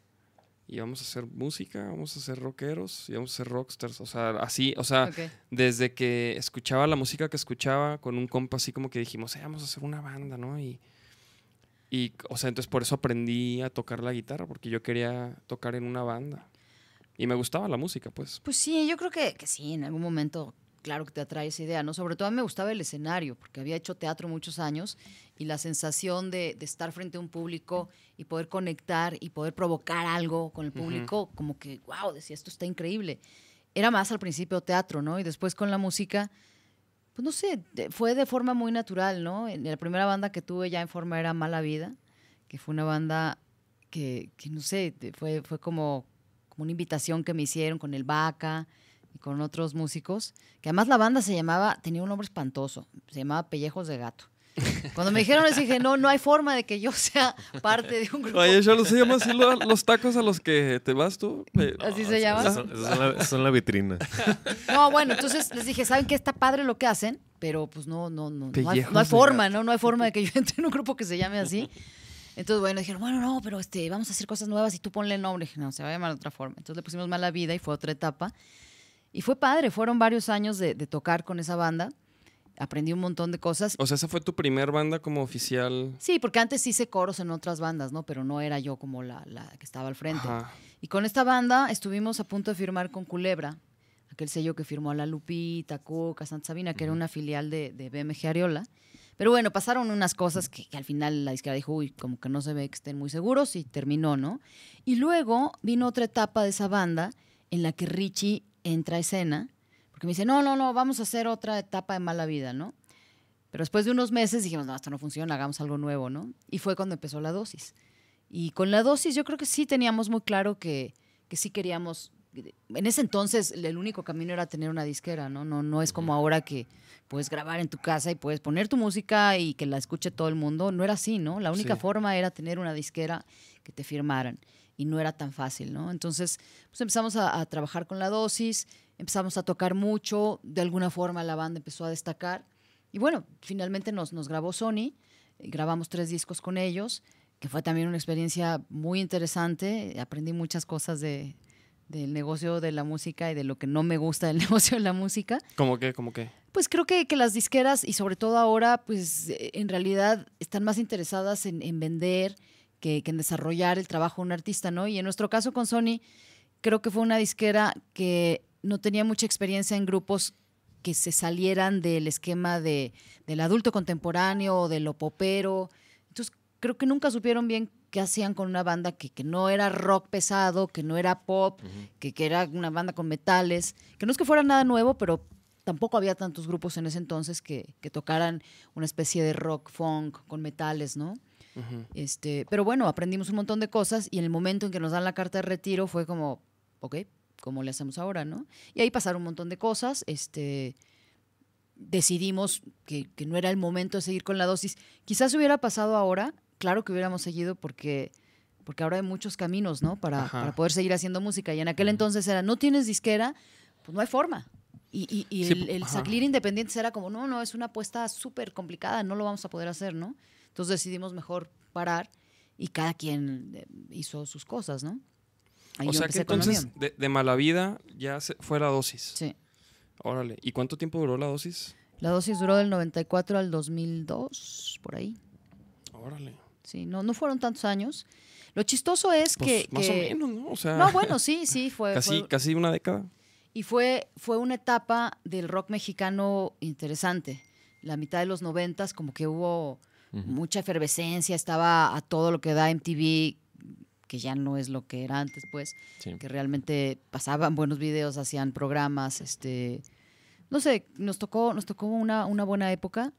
y vamos a hacer música, vamos a ser rockeros y vamos a ser rockstars, o sea, así, o sea, desde que escuchaba la música que escuchaba con un compa así como que dijimos, "Eh, vamos a hacer una banda, ¿no? Y, y, o sea, entonces por eso aprendí a tocar la guitarra, porque yo quería tocar en una banda. Y me gustaba la música, pues. Pues sí, yo creo que, que sí, en algún momento, claro que te atrae esa idea, ¿no? Sobre todo a mí me gustaba el escenario, porque había hecho teatro muchos años y la sensación de, de estar frente a un público y poder conectar y poder provocar algo con el público, como que, wow, decía, esto está increíble. Era más al principio teatro, ¿no? Y después con la música, pues no sé, fue de forma muy natural, ¿no? En la primera banda que tuve ya en forma era Mala Vida, que fue una banda que, que no sé, fue, fue como, como una invitación que me hicieron con el Vaca y con otros músicos, que además la banda se llamaba, tenía un nombre espantoso, se llamaba Pellejos de Gato. Cuando me dijeron eso dije, no, no hay forma de que yo sea parte de un grupo. Oye, yo se llama así lo- los tacos a los que te vas tú. ¿Así se llama? Esos son, son son la vitrina. *laughs* No, bueno, entonces les dije, ¿saben qué? Está padre lo que hacen, pero pues no, no, no, no hay, no hay forma. ¿no? No hay forma de que yo entre en un grupo que se llame así. Entonces, bueno, dijeron, bueno, no, pero este, vamos a hacer cosas nuevas y tú ponle el nombre. Dije, no, se va a llamar de otra forma. Entonces le pusimos Mala Vida y fue otra etapa. Y fue padre, fueron varios años de, de tocar con esa banda. Aprendí un montón de cosas. O sea, esa fue tu primer banda como oficial. Sí, porque antes hice coros en otras bandas, ¿no? Pero no era yo como la, la que estaba al frente. Ajá. Y con esta banda estuvimos a punto de firmar con Culebra, aquel sello que firmó a La Lupita, Cuca, Santa Sabina, que era una filial de, de BMG Ariola. Pero bueno, pasaron unas cosas que, que al final la disquera dijo, uy, como que no se ve que estén muy seguros y terminó, ¿no? Y luego vino otra etapa de esa banda en la que Richie entra a escena, porque me dice, no, no, no, vamos a hacer otra etapa de mala vida, ¿no? Pero después de unos meses dijimos, no, esto no funciona, hagamos algo nuevo, ¿no? Y fue cuando empezó la dosis. Y con la dosis yo creo que sí teníamos muy claro que, que sí queríamos... En ese entonces el único camino era tener una disquera, ¿no? No, no es como ahora que puedes grabar en tu casa y puedes poner tu música y que la escuche todo el mundo. No era así, ¿no? La única Sí. forma era tener una disquera que te firmaran y no era tan fácil, ¿no? Entonces, pues empezamos a, a trabajar con la dosis, empezamos a tocar mucho, de alguna forma la banda empezó a destacar y bueno, finalmente nos, nos grabó Sony, eh, grabamos tres discos con ellos, que fue también una experiencia muy interesante, aprendí muchas cosas de, del negocio de la música y de lo que no me gusta del *laughs* negocio de la música. ¿Cómo que? ¿Cómo que? Pues creo que, que las disqueras y sobre todo ahora, pues en realidad están más interesadas en, en vender que, que en desarrollar el trabajo de un artista, ¿no? Y en nuestro caso con Sony, creo que fue una disquera que no tenía mucha experiencia en grupos que se salieran del esquema de, del adulto contemporáneo o de lo popero. Entonces, creo que nunca supieron bien qué hacían con una banda que, que no era rock pesado, que no era pop, que, que era una banda con metales, que no es que fuera nada nuevo, pero tampoco había tantos grupos en ese entonces que, que tocaran una especie de rock funk con metales, ¿no? Ujú. Este, pero bueno, aprendimos un montón de cosas y en el momento en que nos dan la carta de retiro fue como, ok, ¿cómo le hacemos ahora, no? Y ahí pasaron un montón de cosas. Este, decidimos que, que no era el momento de seguir con la dosis. Quizás hubiera pasado ahora, claro que hubiéramos seguido porque, porque ahora hay muchos caminos, ¿no? Para, para poder seguir haciendo música. Y en aquel entonces era, no tienes disquera, pues no hay forma. Y, y- y Sí, el, el salir independientes era como, no, no, es una apuesta súper complicada, no lo vamos a poder hacer, ¿no? Entonces decidimos mejor parar y cada quien eh, hizo sus cosas, ¿no? Ahí o sea que entonces de, de mala vida ya se, fue la dosis. Sí. Órale. ¿Y cuánto tiempo duró la dosis? La dosis duró del 94 al 2002, por ahí. Órale. Sí, no, no fueron tantos años. Lo chistoso es Pues que... más que- o menos, ¿no? O sea, No, bueno, sí, sí, *laughs* fue... casi, fue- casi una década. y fue, fue una etapa del rock mexicano interesante. La mitad de los noventas como que hubo mucha efervescencia, estaba a todo lo que da MTV, que ya no es lo que era antes, pues, Sí. que realmente pasaban buenos videos, hacían programas, este, no sé, nos tocó, nos tocó una, una buena época.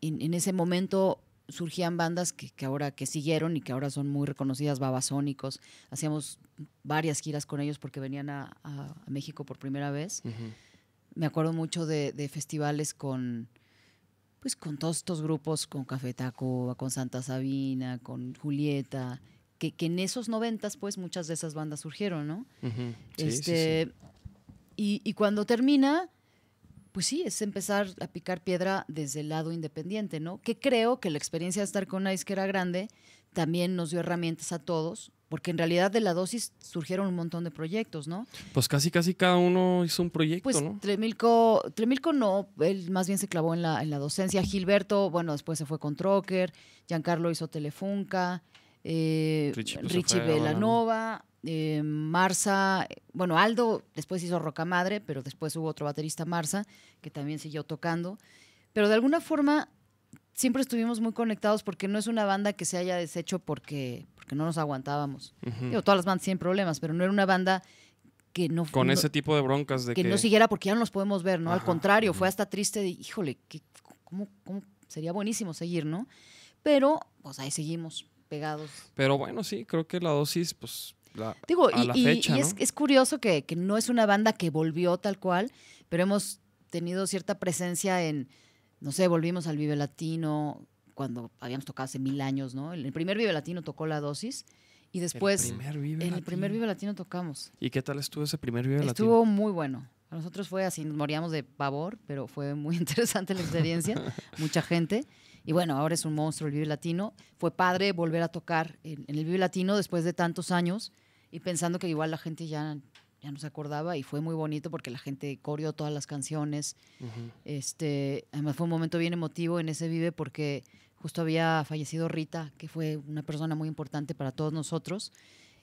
En, en ese momento surgían bandas que, que ahora que siguieron y que ahora son muy reconocidas, babasónicos. Hacíamos varias giras con ellos porque venían a, a- a México por primera vez. Me acuerdo mucho de, de festivales con pues con todos estos grupos, con Café Tacuba, con Santa Sabina, con Julieta, que, que en esos noventas, pues muchas de esas bandas surgieron, ¿no? Sí, sí, este, sí. Y, y cuando termina, pues sí, es empezar a picar piedra desde el lado independiente, ¿no? Que creo que la experiencia de estar con una disquera grande también nos dio herramientas a todos, porque en realidad de la dosis surgieron un montón de proyectos, ¿no? Pues casi, casi cada uno hizo un proyecto, Pues ¿no? Tremilco, Tremilco no, él más bien se clavó en la, en la docencia. Gilberto, bueno, después se fue con Trocker, Giancarlo hizo Telefunca, eh, Richie, Richie, pues, a Velanova, eh, Marza, bueno, Aldo después hizo Rocamadre, pero después hubo otro baterista, Marza, que también siguió tocando. Pero de alguna forma siempre estuvimos muy conectados porque no es una banda que se haya deshecho porque, porque no nos aguantábamos. Digo, todas las bandas tienen problemas, pero no era una banda que no Con no- ese tipo de broncas de que, que... no siguiera porque ya no los podemos ver, ¿no? Al contrario, fue hasta triste de, híjole, que, ¿cómo, cómo sería buenísimo seguir, ¿no? Pero, pues ahí seguimos pegados. Pero bueno, sí, creo que la dosis, pues... La, Digo, a y, la y- fecha, y ¿no? es, es curioso que, que no es una banda que volvió tal cual, pero hemos tenido cierta presencia en, no sé, volvimos al Vive Latino, cuando habíamos tocado hace mil años, ¿no? El primer Vive Latino tocó la dosis y después el primer Vive en el primer. Vive Latino tocamos. ¿Y qué tal estuvo ese primer Vive Latino? Estuvo muy bueno. A nosotros fue así, nos moríamos de pavor, pero fue muy *laughs* interesante la experiencia. Mucha gente. Y bueno, ahora es un monstruo el Vive Latino. Fue padre volver a tocar en, en el Vive Latino después de tantos años y pensando que igual la gente ya, ya no se acordaba y fue muy bonito porque la gente coreó todas las canciones. Ujú. Este, además fue un momento bien emotivo en ese Vive porque justo había fallecido Rita, que fue una persona muy importante para todos nosotros.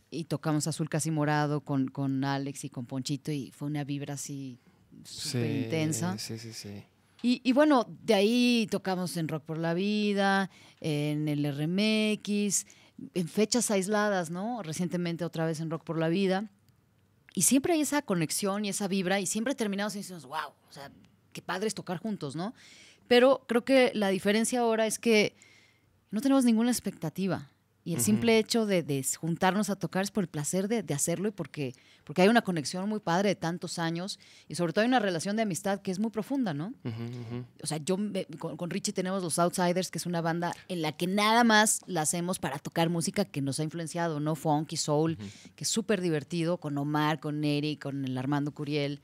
Y tocamos Azul Casi Morado con, con Alex y con Ponchito y fue una vibra así súper Sí, intensa. Sí, sí, sí. Y, y bueno, de ahí tocamos en Rock por la Vida, en el RMX, en fechas aisladas, ¿no? Recientemente otra vez en Rock por la Vida. Y siempre hay esa conexión y esa vibra y siempre terminamos y decimos, wow, o sea, qué padre es tocar juntos, ¿no? Pero creo que la diferencia ahora es que no tenemos ninguna expectativa. Y el simple hecho de, de juntarnos a tocar es por el placer de, de hacerlo y porque, porque hay una conexión muy padre de tantos años y sobre todo hay una relación de amistad que es muy profunda, ¿no? O sea, yo me- con, con Richie tenemos los Outsiders, que es una banda en la que nada más la hacemos para tocar música que nos ha influenciado, ¿no? Funk y soul, que es súper divertido, con Omar, con Neri, con el Armando Curiel.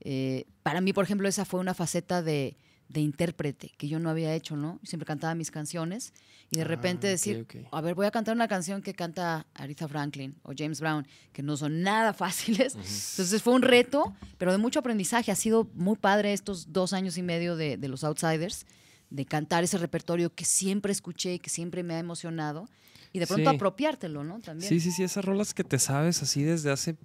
Eh, para mí, por ejemplo, esa fue una faceta de, de intérprete que yo no había hecho, ¿no? Siempre cantaba mis canciones y de repente Ah, ok, decir, ok. a ver, voy a cantar una canción que canta Aretha Franklin o James Brown, que no son nada *laughs* fáciles. Entonces fue un reto, pero de mucho aprendizaje. Ha sido muy padre estos dos años y medio de, de los Outsiders, de cantar ese repertorio que siempre escuché y que siempre me ha emocionado. Y de pronto Sí. apropiártelo, ¿no? También. Sí, sí, sí, esas rolas que te sabes así desde hace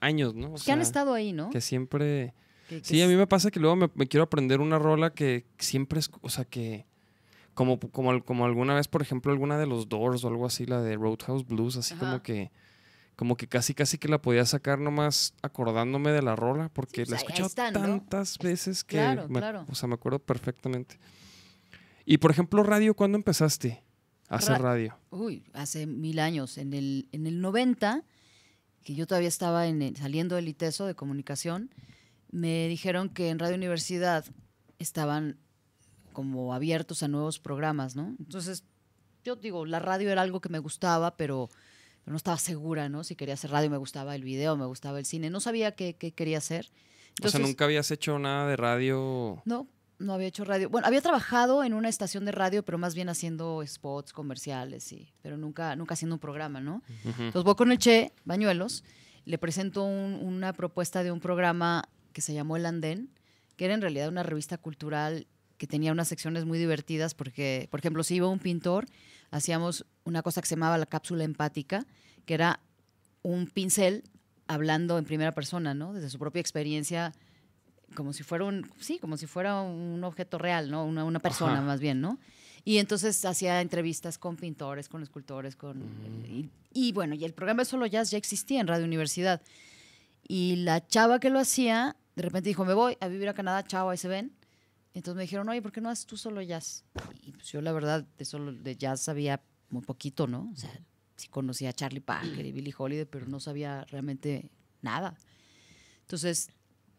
años, ¿no? O que han sea, estado ahí, ¿no? Que siempre... Que- que Sí, a mí me pasa que luego me, me quiero aprender una rola que siempre es, o sea, que como, como, como alguna vez, por ejemplo, alguna de los Doors o algo así, la de Roadhouse Blues, así Ajá. como que como que casi casi que la podía sacar nomás acordándome de la rola porque pues la he escuchado están, ¿no? tantas veces que Claro, me- claro. o sea, me acuerdo perfectamente. Y por ejemplo, radio, ¿cuándo empezaste a hacer Ra- radio? Uy, hace mil años. En el, en el 90, que yo todavía estaba en el- saliendo del ITESO de comunicación, me dijeron que en Radio Universidad estaban como abiertos a nuevos programas, ¿no? Entonces, yo digo, la radio era algo que me gustaba, pero, pero no estaba segura, ¿no? Si quería hacer radio, me gustaba el video, me gustaba el cine. No sabía qué, qué quería hacer. o sea, Entonces, nunca habías hecho nada de radio. no, no había hecho radio. Bueno, había trabajado en una estación de radio, pero más bien haciendo spots comerciales, sí, pero nunca, nunca haciendo un programa, ¿no? Entonces voy con el Che Bañuelos, le presento un- una propuesta de un programa que se llamó El Andén, que era en realidad una revista cultural que tenía unas secciones muy divertidas porque, por ejemplo, si iba un pintor, hacíamos una cosa que se llamaba la cápsula empática, que era un pincel hablando en primera persona, ¿no? Desde su propia experiencia, como si fuera un, sí, como si fuera un objeto real, ¿no? Una, una persona Ajá. más bien, ¿no? Y entonces hacía entrevistas con pintores, con escultores, con... Y, y bueno, y el programa de Solo Jazz ya existía en Radio Universidad. Y la chava que lo hacía, de repente dijo, me voy a vivir a Canadá, chao, ahí se ven. Entonces me dijeron, oye, ¿por qué no haces tú solo jazz? Y pues yo la verdad de solo de jazz sabía muy poquito, ¿no? O sea, sí conocía a Charlie Parker y Billie Holiday, pero no sabía realmente nada. Entonces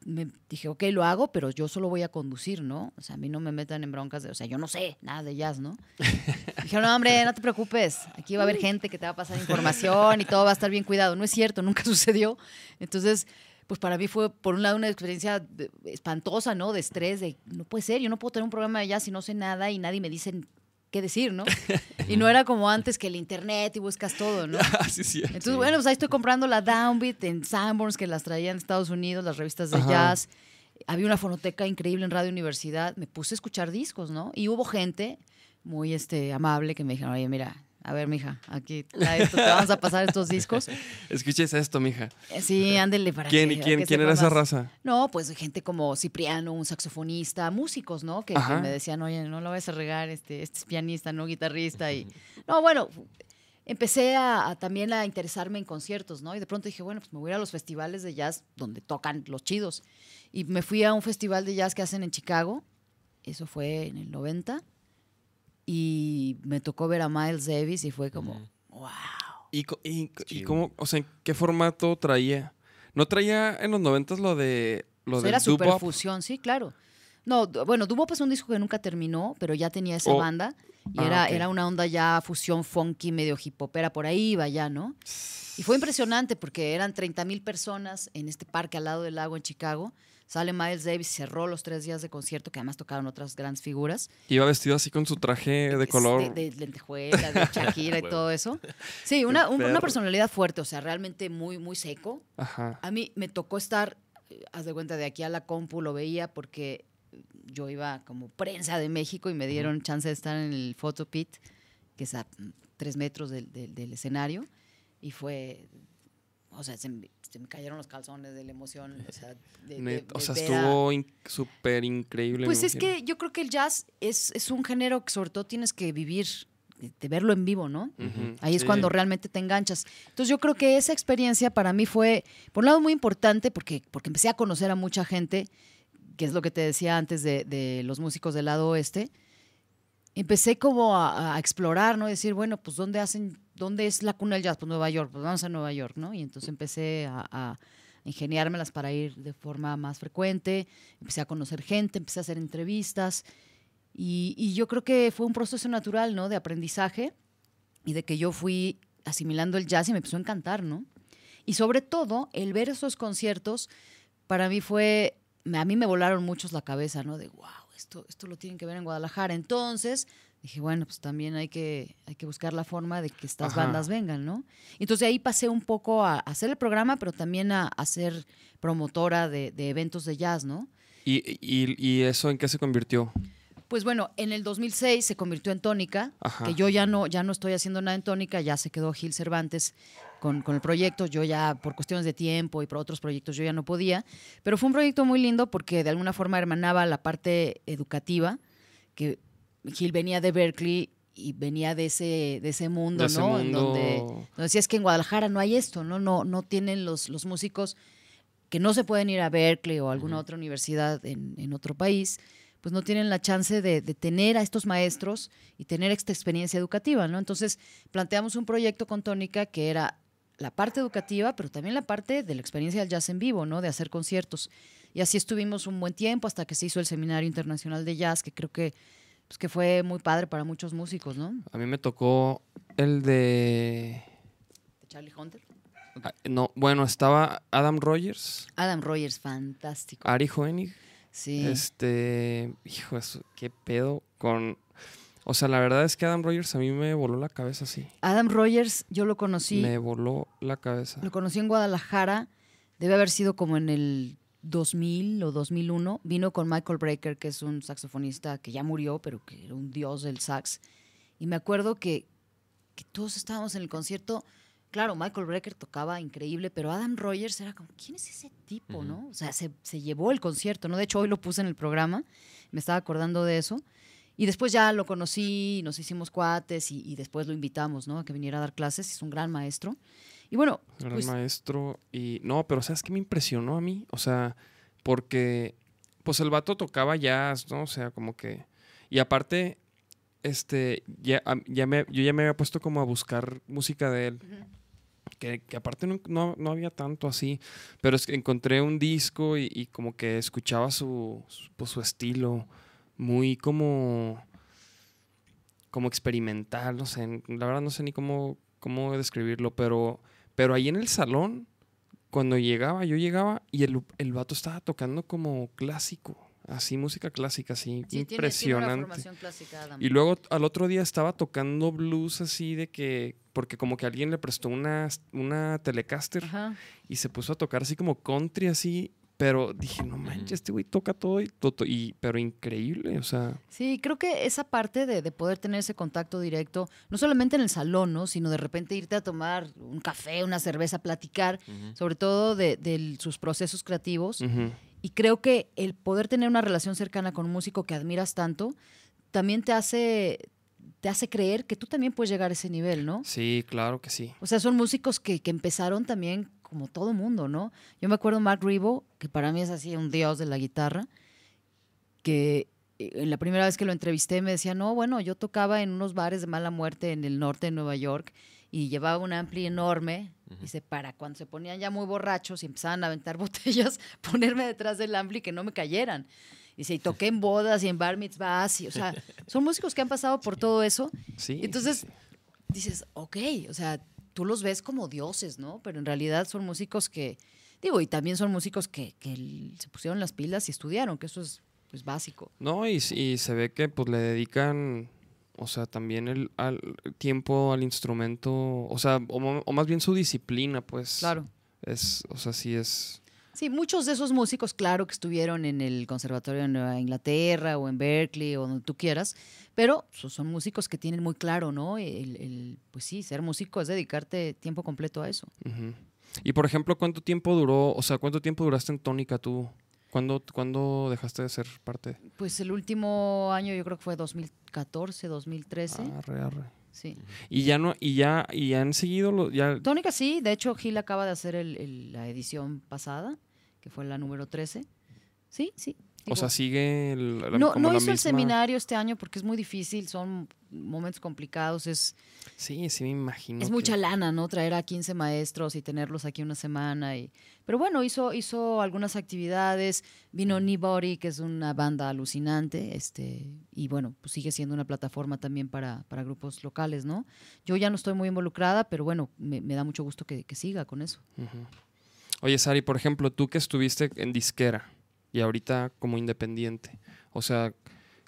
me dije, ok, lo hago, pero yo solo voy a conducir, ¿no? O sea, a mí no me metan en broncas de, o sea, yo no sé nada de jazz, ¿no? *laughs* Dijeron, no, hombre, no te preocupes, aquí va a haber gente que te va a pasar información y todo va a estar bien cuidado. No es cierto, nunca *laughs* sucedió. Entonces, pues para mí fue, por un lado, una experiencia espantosa, ¿no? De estrés, de, no puede ser, yo no puedo tener un programa de jazz si no sé nada y nadie me dice qué decir, ¿no? *laughs* Y no era como antes que el internet y buscas todo, ¿no? *laughs* Ah, sí, sí. Entonces, bueno, pues ahí estoy comprando la Downbeat en Sanborns, que las traían de Estados Unidos, las revistas de Ajá. jazz. Había una fonoteca increíble en Radio Universidad. Me puse a escuchar discos, ¿no? Y hubo gente muy este, amable que me dijeron, oye, mira, a ver, mija, aquí esto, te vamos a pasar estos discos. *laughs* Escuches esto, mija. Eh, Sí, ándele para ¿Quién, que, y quién, que quién era esa raza? No, pues gente como Cipriano, un saxofonista, músicos, ¿no? Que, me decían, oye, no lo vayas a regar, este, este es pianista, no guitarrista. Y, no, bueno, empecé a, a también a interesarme en conciertos, ¿no? Y de pronto dije, bueno, pues me voy a ir a los festivales de jazz donde tocan los chidos. Y me fui a un festival de jazz que hacen en Chicago, eso fue en el 90, y me tocó ver a Miles Davis y fue como, wow. ¿Y, y, cómo, o sea, en qué formato traía? ¿No traía en los noventas lo de lo O sea, era superfusión, sí, claro. No, bueno, Dubop es un disco que nunca terminó, pero ya tenía esa Oh. banda. Y Ah, era, era una onda ya fusión funky, medio hip hopera, por ahí iba ya, ¿no? Y fue impresionante porque eran 30 mil personas en este parque al lado del lago en Chicago. Sale Miles Davis, cerró los tres días de concierto, que además tocaron otras grandes figuras. Iba vestido así con su traje de color. De, de lentejuela, de *laughs* Shakira y todo eso. *laughs* Sí, una, un- una personalidad fuerte, o sea, realmente muy, muy seco. Ajá. A mí me tocó estar, eh, haz de cuenta, de aquí a la compu lo veía porque yo iba como prensa de México y me dieron chance de estar en el photo pit, que es a tres metros del, del- del escenario. Y fue, o sea, se, me- se me cayeron los calzones de la emoción. O sea, de- de- o de sea, estuvo in- súper increíble. Pues es imagino. que yo creo que el jazz es, es un género que sobre todo tienes que vivir, de, de verlo en vivo, ¿no? Ahí es sí. cuando realmente te enganchas. Entonces yo creo que esa experiencia para mí fue, por un lado, muy importante porque, porque empecé a conocer a mucha gente, que es lo que te decía antes de, de los músicos del lado oeste. Empecé como a, a explorar, ¿no? Decir, bueno, pues ¿dónde hacen, dónde es la cuna del jazz? Pues Nueva York, pues vamos a Nueva York, ¿no? Y entonces empecé a, ingeniármelas para ir de forma más frecuente, empecé a conocer gente, empecé a hacer entrevistas y, yo creo que fue un proceso natural, ¿no? De aprendizaje y de que yo fui asimilando el jazz y me empezó a encantar, ¿no? Y sobre todo, el ver esos conciertos, para mí fue, a mí me volaron muchos la cabeza, ¿no? De, wow, esto, esto lo tienen que ver en Guadalajara. Entonces, dije, bueno, pues también hay que, hay que buscar la forma de que estas Ajá. bandas vengan, ¿no? Entonces ahí pasé un poco a, hacer el programa, pero también a, a ser promotora de, de eventos de jazz, ¿no? ¿Y, y, y eso en qué se convirtió? Pues bueno, en el 2006 se convirtió en Tónica, Ajá. que yo ya no, ya no estoy haciendo nada en Tónica, ya se quedó Gil Cervantes con, con el proyecto, yo ya por cuestiones de tiempo y por otros proyectos yo ya no podía, pero fue un proyecto muy lindo porque de alguna forma hermanaba la parte educativa, que Gil venía de Berkeley y venía de ese, de ese mundo, De ese ¿no? En mundo. donde, donde decía, es que en Guadalajara no hay esto, ¿no? No, no tienen los, los músicos que no se pueden ir a Berkeley o a alguna otra universidad en, en otro país, pues no tienen la chance de, de tener a estos maestros y tener esta experiencia educativa, ¿no? Entonces planteamos un proyecto con Tónica que era la parte educativa, pero también la parte de la experiencia del jazz en vivo, ¿no? De hacer conciertos. Y así estuvimos un buen tiempo hasta que se hizo el Seminario Internacional de Jazz, que creo que, pues, que fue muy padre para muchos músicos, ¿no? A mí me tocó el de... De Charlie Hunter. ah, No, bueno, estaba Adam Rogers, Adam Rogers, fantástico. Ari Hoenig. Sí. Este, hijo, eso, qué pedo con... O sea, la verdad es que Adam Rogers a mí me voló la cabeza así. Adam Rogers, yo lo conocí. Me voló la cabeza. Lo conocí en Guadalajara, debe haber sido como en el 2000 o 2001. Vino con Michael Brecker, que es un saxofonista que ya murió, pero que era un dios del sax. Y me acuerdo que, que todos estábamos en el concierto. Claro, Michael Brecker tocaba increíble, pero Adam Rogers era como, ¿quién es ese tipo, no? O sea, se, se llevó el concierto, ¿no? De hecho, hoy lo puse en el programa, me estaba acordando de eso. Y después ya lo conocí, nos hicimos cuates y, y después lo invitamos, ¿no? A que viniera a dar clases, es un gran maestro. Y bueno, Gran pues, maestro. Y no, pero ¿sabes qué me impresionó a mí? O sea, porque pues el vato tocaba jazz, ¿no? O sea, como que... Y aparte, este, ya, ya me, yo ya me había puesto como a buscar música de él. Que, que aparte no, no- no había tanto así, pero es que encontré un disco y, y como que escuchaba su, su- pues, su estilo, muy como, como experimental, no sé, la verdad no sé ni cómo, cómo describirlo, pero, pero ahí en el salón, cuando llegaba, yo llegaba y el, el vato estaba tocando como clásico, así, música clásica, así, sí, tiene- tiene, una impresionante. clásica. Y luego al otro día estaba tocando blues así de que, porque como que alguien le prestó una, una Telecaster Ajá. y se puso a tocar así como country así, pero dije, no manches, este güey toca todo y, todo, y pero increíble, o sea, Sí, creo que esa parte de, de poder tener ese contacto directo, no solamente en el salón, ¿no? sino de repente irte a tomar un café, una cerveza, platicar, sobre todo de, de sus procesos creativos. Y creo que el poder tener una relación cercana con un músico que admiras tanto, también te hace, te hace creer que tú también puedes llegar a ese nivel, ¿no? sí, claro que sí. O sea, son músicos que, que empezaron también como todo mundo, ¿no? Yo me acuerdo de Mark Ribot, que para mí es así un dios de la guitarra, que eh, en la primera vez que lo entrevisté me decía, no, bueno, yo tocaba en unos bares de mala muerte en el norte de Nueva York y llevaba un ampli enorme. Dice, para cuando se ponían ya muy borrachos y empezaban a aventar *laughs* botellas, ponerme detrás del ampli que no me cayeran. Y Dice, y toqué en bodas y en bar mitzvahs. Y, o sea, son músicos que han pasado por todo eso. Sí. Entonces dices, ok, o sea, tú los ves como dioses, ¿no? Pero en realidad son músicos que, digo, y también son músicos que, que se pusieron las pilas y estudiaron, que eso es pues, básico. No, y, y se ve que pues le dedican, o sea, también el al tiempo al instrumento, o sea, o, o más bien su disciplina, pues. Claro. Es, o sea, sí es. Sí, muchos de esos músicos, claro, que estuvieron en el Conservatorio de Nueva Inglaterra o en Berkeley o donde tú quieras, pero so- son músicos que tienen muy claro, ¿no? El, el- pues sí, ser músico es dedicarte tiempo completo a eso. Y por ejemplo, ¿cuánto tiempo duró, o sea, cuánto tiempo duraste en Tónica tú? ¿Cuándo, cuándo dejaste de ser parte? Pues el último año yo creo que fue 2014, 2013. Arre, arre. Sí. Y ya no, y ya, y ya han seguido, lo- ya, Tónica sí, de hecho Gil acaba de hacer el- el- la edición pasada, que fue la número 13. Sí, sí. o digo, sea, sigue el, la- no, como no la hizo el seminario este año porque es muy difícil, son momentos complicados, es, Sí, sí me imagino. es que- mucha lana, ¿no? Traer a 15 maestros y tenerlos aquí una semana. Y... Pero bueno, hizo, hizo algunas actividades, vino Nibody, que es una banda alucinante, este, y bueno, pues sigue siendo una plataforma también para, para grupos locales, ¿no? Yo ya no estoy muy involucrada, pero bueno, me, me da mucho gusto que, que siga con eso. Ujú. Oye, Sari, por ejemplo, tú que estuviste en disquera y ahorita como independiente, o sea,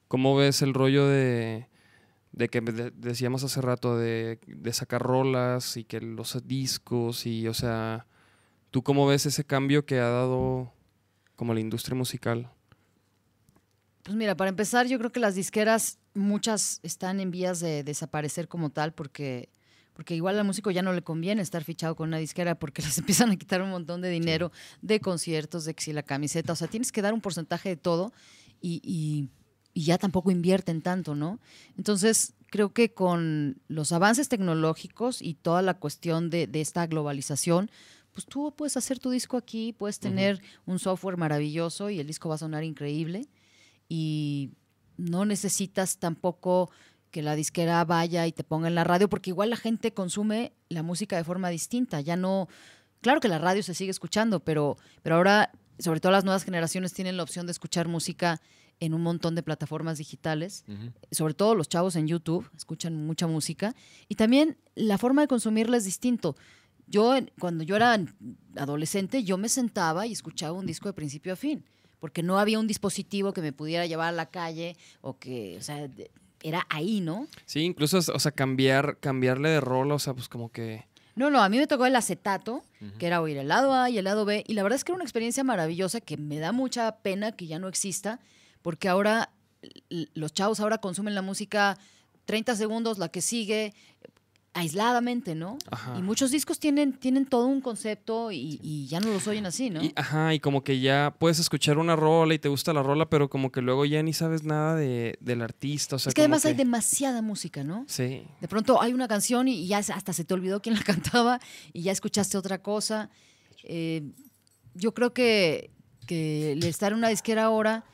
¿cómo ves el rollo de, de que de- decíamos hace rato de, de sacar rolas y que los discos y, o sea, ¿tú cómo ves ese cambio que ha dado como la industria musical? Pues mira, para empezar, yo creo que las disqueras, muchas están en vías de desaparecer como tal, porque, porque igual al músico ya no le conviene estar fichado con una disquera porque *laughs* les empiezan a quitar un montón de dinero de conciertos, de que si la camiseta, o sea, tienes que dar un porcentaje de todo y, y- y ya tampoco invierten tanto, ¿no? Entonces, creo que con los avances tecnológicos y toda la cuestión de, de esta globalización, pues tú puedes hacer tu disco aquí, puedes tener un software maravilloso y el disco va a sonar increíble y no necesitas tampoco que la disquera vaya y te ponga en la radio, porque igual la gente consume la música de forma distinta. Ya no, claro que la radio se sigue escuchando, pero, pero ahora, sobre todo las nuevas generaciones, tienen la opción de escuchar música en un montón de plataformas digitales, sobre todo los chavos en YouTube, escuchan mucha música, y también la forma de consumirla es distinto. Yo, cuando yo era adolescente, yo me sentaba y escuchaba un disco de principio a fin, porque no había un dispositivo que me pudiera llevar a la calle o que, o sea, de- era ahí, ¿no? Sí, incluso, o sea, cambiar, cambiarle de rola, o sea, pues como que... No, no, a mí me tocó el acetato, que era oír el lado A y el lado B, y la verdad es que era una experiencia maravillosa que me da mucha pena que ya no exista, porque ahora los chavos ahora consumen la música 30 segundos, la que sigue, aisladamente, ¿no? Ajá. Y muchos discos tienen, tienen todo un concepto y, y ya no los oyen así, ¿no? Y, ajá, y como que ya puedes escuchar una rola y te gusta la rola, pero como que luego ya ni sabes nada de, del artista, o sea, es que además hay demasiada música, ¿no? Sí, De pronto hay una canción y ya hasta se te olvidó quién la *laughs* cantaba y ya escuchaste otra cosa. Eh, yo creo que, que el estar en una disquera ahora,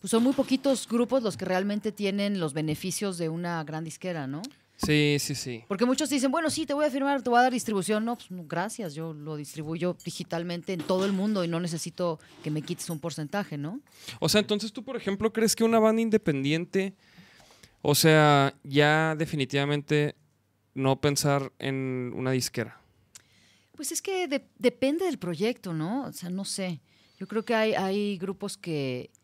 pues son muy poquitos grupos los que realmente tienen los beneficios de una gran disquera, ¿no? Sí, sí, sí. Porque muchos dicen, bueno, sí, te voy a firmar, te voy a dar distribución. No, pues no, gracias, yo lo distribuyo digitalmente en todo el mundo y no necesito que me quites un porcentaje, ¿no? O sea, entonces tú, por ejemplo, crees que una banda independiente, o sea, ya definitivamente no pensar en una disquera. Pues es que de- depende del proyecto, ¿no? O sea, no sé. Yo creo que hay, hay grupos que, que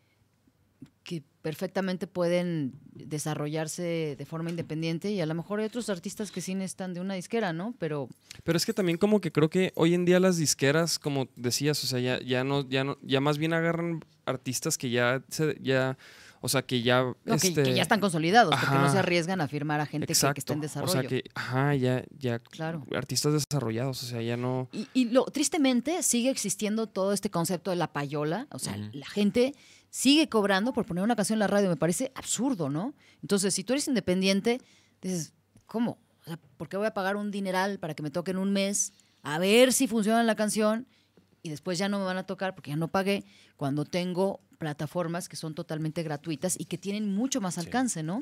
perfectamente pueden desarrollarse de forma independiente y a lo mejor hay otros artistas que sí necesitan de una disquera, ¿no? Pero Pero es que también como que creo que hoy en día las disqueras, como decías, o sea, ya, ya no, ya no, ya más bien agarran artistas que ya se, ya, o sea, que ya, no, que- este, que, ya están consolidados, porque no se arriesgan a firmar a gente que- que, en desarrollo. o sea que, ajá, ya, ya, Claro. artistas desarrollados, o sea, ya no, Y, y lo, tristemente sigue existiendo todo este concepto de la payola. O sea, la gente sigue cobrando por poner una canción en la radio. Me parece absurdo, ¿no? Entonces, si tú eres independiente, dices, ¿cómo? O sea, ¿por qué voy a pagar un dineral para que me toquen un mes a ver si funciona la canción y después ya no me van a tocar porque ya no pagué cuando tengo plataformas que son totalmente gratuitas y que tienen mucho más alcance, ¿no?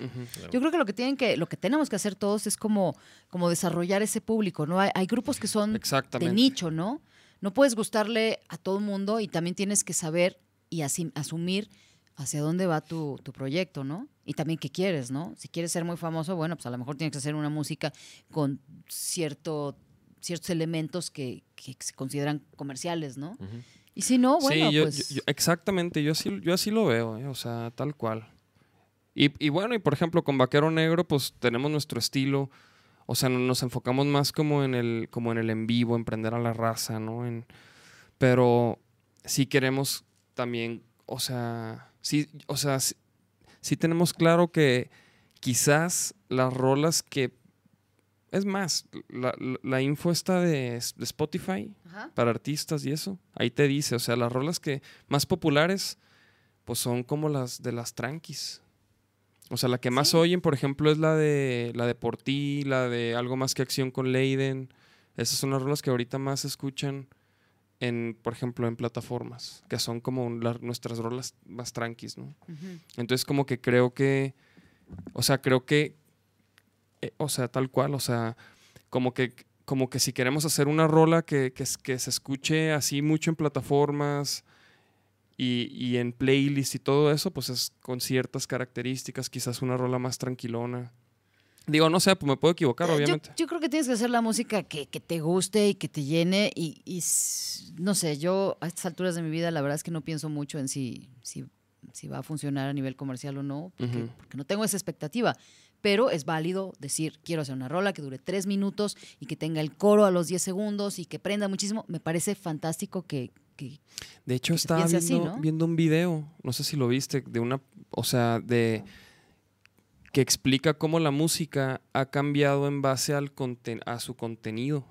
Yo creo que lo que tienen que lo que tenemos que hacer todos es como como desarrollar ese público, ¿no? Hay, hay grupos que son de nicho, ¿no? No puedes gustarle a todo el mundo y también tienes que saber y asumir hacia dónde va tu, tu proyecto, ¿no? Y también qué quieres, ¿no? Si quieres ser muy famoso, bueno, pues a lo mejor tienes que hacer una música con cierto, ciertos elementos que, que se consideran comerciales, ¿no? Y si no, bueno, sí, yo- pues... yo- yo- exactamente, yo así, yo así lo veo, eh, o sea, tal cual. Y, y bueno, y por ejemplo, con Vaquero Negro, pues tenemos nuestro estilo, o sea, nos enfocamos más como en el, como en el en vivo, en prender a la raza, ¿no? En, pero sí queremos también, o sea, sí, o sea, sí, sí tenemos claro que quizás las rolas que... Es más, la, la- la info está de, de Spotify, Ajá. para artistas y eso. Ahí te dice, o sea, las rolas que más populares, pues son como las de las tranquis. O sea, la que más Sí. oyen, por ejemplo, es la de la de Por ti, la de Algo más que acción con Leiden. Esas son las rolas que ahorita más escuchan en, por ejemplo, en plataformas, que son como la- nuestras rolas más tranquis. Entonces, como que creo que, o sea, creo que, eh, o sea, tal cual, o sea, como que, como que si queremos hacer una rola que, que, que se escuche así mucho en plataformas y, y en playlists y todo eso, pues es con ciertas características, quizás una rola más tranquilona. Digo, no sé, pues me puedo equivocar, Eh, yo- obviamente. Yo, creo que tienes que hacer la música que, que te guste y que te llene. Y, y no sé, yo a estas alturas de mi vida la verdad es que no pienso mucho en si, si, si va a funcionar a nivel comercial o no, porque, Ujú. porque no tengo esa expectativa. Pero es válido decir, quiero hacer una rola que dure tres minutos y que tenga el coro a los 10 segundos y que prenda muchísimo. Me parece fantástico que... que- De hecho, que estaba piense así, viendo, ¿no? viendo un video, no sé si lo viste, de una, o sea, de que explica cómo la música ha cambiado en base al conten- a su contenido.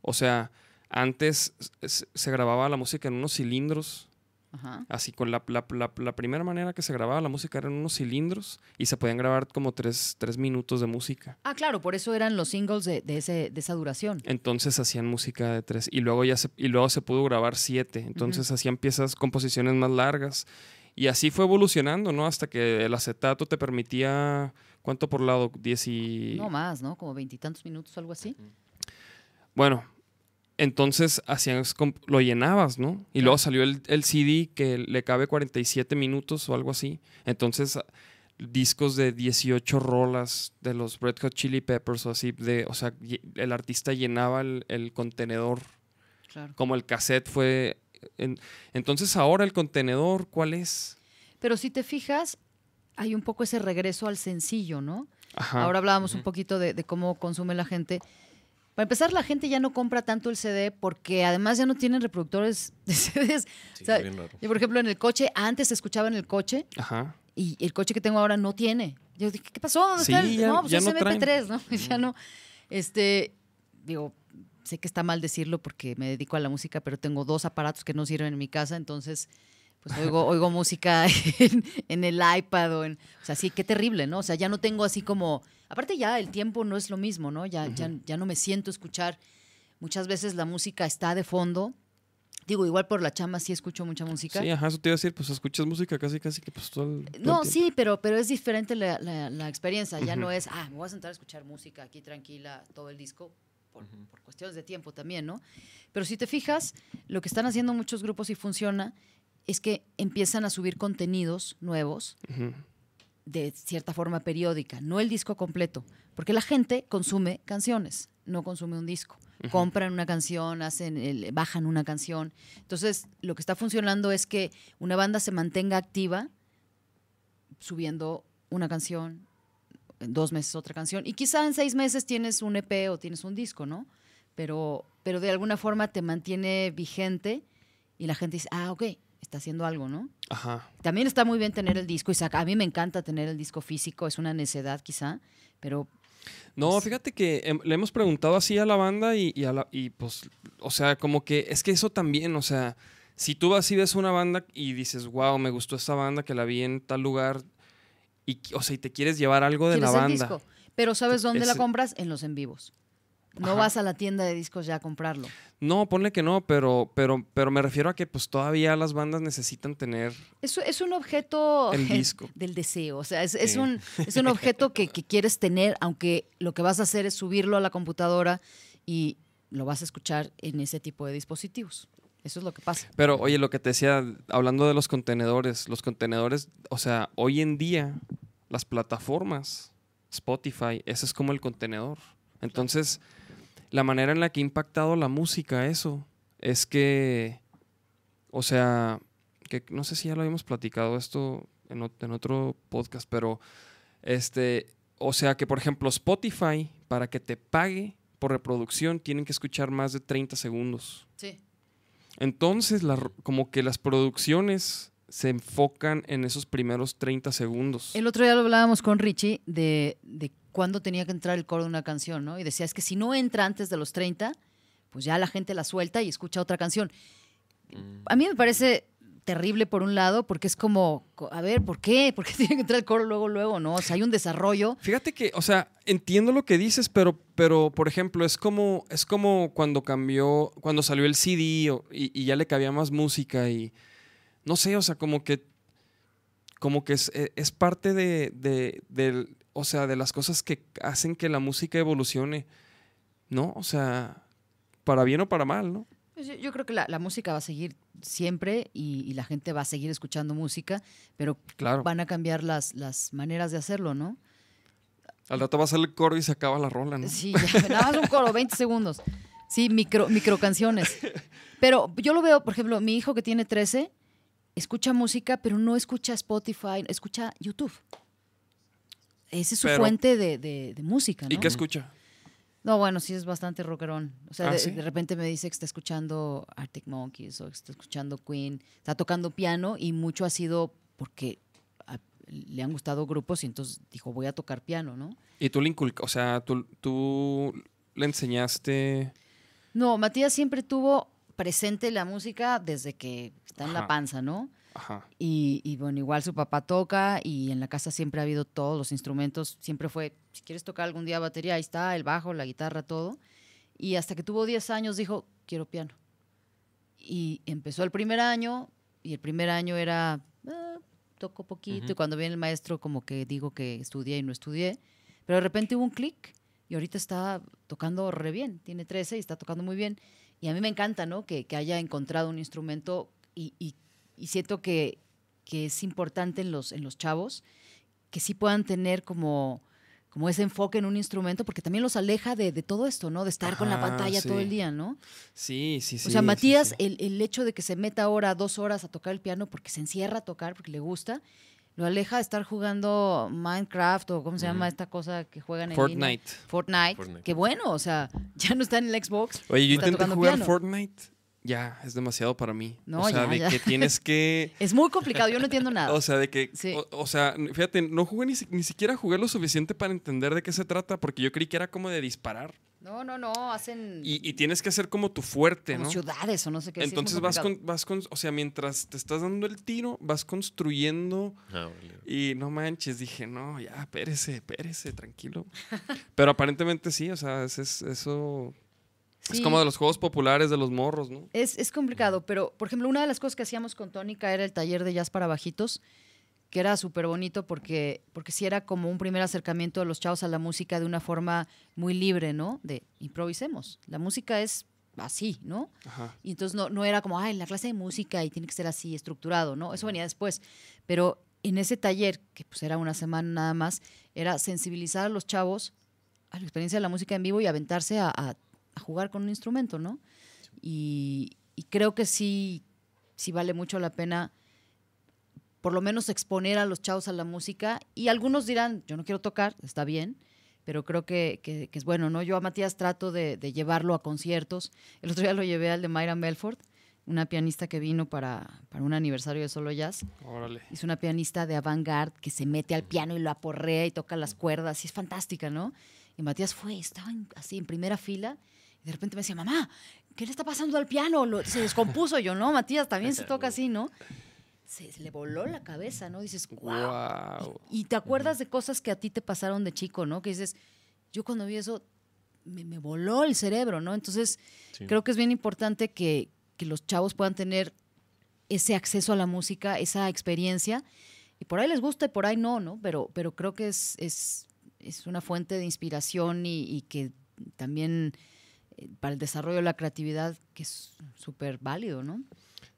O sea, antes se grababa la música en unos cilindros, ajá. así con la, la- la- la primera manera que se grababa la música era en unos cilindros y se podían grabar como tres, tres minutos de música. Ah, claro, por eso eran los singles de, de ese, de esa duración. Entonces hacían música de tres y luego ya se, y luego se pudo grabar siete. Entonces hacían piezas, composiciones más largas y así fue evolucionando, ¿no? Hasta que el acetato te permitía ¿cuánto por lado? Diez y No más, ¿no? Como veintitantos minutos, algo así. bueno. Entonces hacían lo llenabas, ¿no? Y luego salió el, el CD que le cabe 47 minutos o algo así. Entonces a- discos de 18 rolas de los Red Hot Chili Peppers o así, de, o sea, el artista llenaba el- el contenedor Claro. como el cassette fue. En- entonces ahora el contenedor, ¿cuál es? Pero si te fijas, hay un poco ese regreso al sencillo, ¿no? Ajá. Ahora hablábamos un poquito de, de cómo consume la gente. Para empezar, la gente ya no compra tanto el CD porque además ya no tienen reproductores *laughs* de CDs. Sí, O sea, es bien raro. Yo, por ejemplo, en el coche, antes se escuchaba en el coche Ajá. y el coche que tengo ahora no tiene. Yo dije, ¿qué pasó? ¿Dónde Sí, está el-?" ya- no, pues ya es no traen. MP3, ¿no? *laughs* ya no. Este, digo, sé que está mal decirlo porque me dedico a la música, pero tengo dos aparatos que no sirven en mi casa, entonces pues *laughs* oigo, oigo música en, en el iPad o en... O sea, sí, qué terrible, ¿no? O sea, ya no tengo así como... Aparte ya el tiempo no es lo mismo, ¿no? Ya, ya, ya no me siento escuchar. Muchas veces la música está de fondo. Digo, igual por la chamba sí escucho mucha música. Sí, ajá, eso te iba a decir, pues escuchas música casi, casi que pues todo el, todo el No, tiempo. sí, pero, pero es diferente la, la- la experiencia. Ya no es, ah, me voy a sentar a escuchar música aquí tranquila, todo el disco, por, por cuestiones de tiempo también, ¿no? Pero si te fijas, lo que están haciendo muchos grupos y funciona es que empiezan a subir contenidos nuevos de cierta forma periódica, no el disco completo, porque la gente consume canciones, no consume un disco. Compran una canción, hacen el- bajan una canción. Entonces, lo que está funcionando es que una banda se mantenga activa subiendo una canción, en dos meses otra canción, y quizá en seis meses tienes un EP o tienes un disco, ¿no? Pero, pero de alguna forma te mantiene vigente y la gente dice, ah, ok, está haciendo algo, ¿no? Ajá. También está muy bien tener el disco y. A mí me encanta tener el disco físico, es una necedad quizá, pero No, Pues- fíjate que em, le hemos preguntado así a la banda y, y a la- y, pues, o sea, como que es que eso también, o sea, si tú vas y ves una banda y dices, wow, me gustó esta banda que la vi en tal lugar, y, o sea, y te quieres llevar algo de la el banda. disco. Pero ¿sabes dónde la compras? En los en vivos. No Ajá. vas a la tienda de discos ya a comprarlo. No, ponle que no, pero, pero, pero me refiero a que pues todavía las bandas necesitan tener Es, es un objeto El disco. del deseo. O sea, es, es un, es un objeto que, que quieres tener, aunque lo que vas a hacer es subirlo a la computadora y lo vas a escuchar en ese tipo de dispositivos. Eso es lo que pasa. Pero oye, lo que te decía, hablando de los contenedores, los contenedores, o sea, hoy en día las plataformas, Spotify, ese es como el contenedor. Entonces, la manera en la que ha impactado la música eso es que, o sea, que no sé si ya lo habíamos platicado esto en, ot- en otro podcast, pero este, o sea que por ejemplo Spotify, para que te pague por reproducción, tienen que escuchar más de 30 segundos. Sí. Entonces, la como que las producciones se enfocan en esos primeros 30 segundos. El otro día lo hablábamos con Richie de, de cuándo tenía que entrar el coro de una canción, ¿no? Y decía, es que si no entra antes de los 30, pues ya la gente la suelta y escucha otra canción. A mí me parece terrible por un lado, porque es como, co- a ver, ¿por qué? ¿Por qué *laughs* tiene que entrar el coro luego, luego? No, o sea, hay un desarrollo. Fíjate que, o sea, entiendo lo que dices, pero, pero por ejemplo, es como, es como cuando cambió, cuando salió el CD y, ya le cabía más música y no sé, o sea, como que, como que es, e- es parte de, de, del- o sea, de las cosas que hacen que la música evolucione, ¿no? O sea, para bien o para mal, ¿no? Pues Yo, yo creo que la, la música va a seguir siempre y, y la gente va a seguir escuchando música, pero Claro. van a cambiar las, las maneras de hacerlo, ¿no? Al rato va a salir el coro y se acaba la rola, ¿no? Sí, ya, nada más un coro, *laughs* 20 segundos. Sí, micro, micro canciones. Pero yo lo veo, por ejemplo, mi hijo que tiene 13, escucha música, pero no escucha Spotify, escucha YouTube. Esa es su Pero- fuente de, de- de música, ¿no? ¿Y qué escucha? No, bueno, sí es bastante rockerón. O sea, Ah, de, ¿sí? de repente me dice que está escuchando Arctic Monkeys o que está escuchando Queen, está tocando piano y mucho ha sido porque a- le han gustado grupos y entonces dijo, voy a tocar piano, ¿no? Y tú le inculcas, o sea, tú, tú le enseñaste... No, Matías siempre tuvo presente la música desde que está en la panza, ¿no? Ajá. Y, y, bueno, igual su papá toca y en la casa siempre ha habido todos los instrumentos. Siempre fue, si quieres tocar algún día batería, ahí está, el bajo, la guitarra, todo. Y hasta que tuvo 10 años dijo, quiero piano. Y empezó el primer año y el primer año era, "Ah, toco poquito. Y cuando viene el maestro como que digo que estudié y no estudié. Pero de repente hubo un clic y ahorita está tocando re bien. Tiene 13 y está tocando muy bien. Y a mí me encanta, ¿no? Que, que haya encontrado un instrumento y, y- y siento que, que es importante en los, en los chavos que sí puedan tener como, como ese enfoque en un instrumento, porque también los aleja de, de todo esto, ¿no? De estar con la pantalla todo el día, ¿no? Sí, sí, sí. o sea, Matías, sí. El, el hecho de que se meta ahora dos horas a tocar el piano porque se encierra a tocar, porque le gusta, lo aleja de estar jugando Minecraft o cómo se llama esta cosa que juegan en línea? Fortnite. Fortnite. Fortnite. Que bueno, o sea, *laughs* ya no está en el Xbox. Oye, yo intenté jugar piano. Fortnite. Ya, es demasiado para mí. No, o sea, ya, de ya. que tienes *laughs* que... Es muy complicado, yo no entiendo nada. O sea, de que... Sí. O, o sea, fíjate, no jugué ni, ni siquiera jugué lo suficiente para entender de qué se trata, porque yo creí que era como de disparar. No, no, no, hacen Y, y tienes que hacer como tu fuerte, como ¿no? ciudades o no sé qué. sí, Entonces vas con, vas con... O sea, mientras te estás dando el tiro, vas construyendo... Ah, vale. Y no manches, dije, no, ya, espérese, espérese, tranquilo. *laughs* Pero aparentemente sí, o sea, es, es- eso es como de los juegos populares de los morros, ¿no? Es, es complicado, pero por ejemplo, una de las cosas que hacíamos con Tónica era el taller de jazz para bajitos, que era súper bonito porque, porque sí era como un primer acercamiento de los chavos a la música de una forma muy libre, ¿no? De improvisemos. La música es así, ¿no? Ajá. Y entonces no, no era como, ay, la clase de música y tiene que ser así estructurado, ¿no? Eso venía después. Pero en ese taller, que pues era una semana nada más, era sensibilizar a los chavos a la experiencia de la música en vivo y aventarse a, a- a jugar con un instrumento, ¿no? Y, y creo que sí, sí vale mucho la pena por lo menos exponer a los chavos a la música. Y algunos dirán, yo no quiero tocar, está bien, pero creo que, que- que es bueno, ¿no? Yo a Matías trato de, de llevarlo a conciertos. El otro día lo llevé al de Mayra Melford, una pianista que vino para, para un aniversario de Solo Jazz. Órale. Es una pianista de avant-garde que se mete al piano y lo aporrea y toca las cuerdas. Y es fantástica, ¿no? Y Matías fue, estaba en- así en primera fila. Y de repente me decía, mamá, ¿qué le está pasando al piano? Lo- se descompuso. Yo, no, Matías, también se toca así, ¿no? Se, se le voló la cabeza, ¿no? Dices, wow. Wow. Y te acuerdas de cosas que a ti te pasaron de chico, ¿no? Que dices, yo cuando vi eso, me, me voló el cerebro, ¿no? Entonces, Sí. creo que es bien importante que, que los chavos puedan tener ese acceso a la música, esa experiencia. Y por ahí les gusta y por ahí no, ¿no? Pero, pero creo que es, es, es una fuente de inspiración y, y que también para el desarrollo de la creatividad, que es súper válido, ¿no?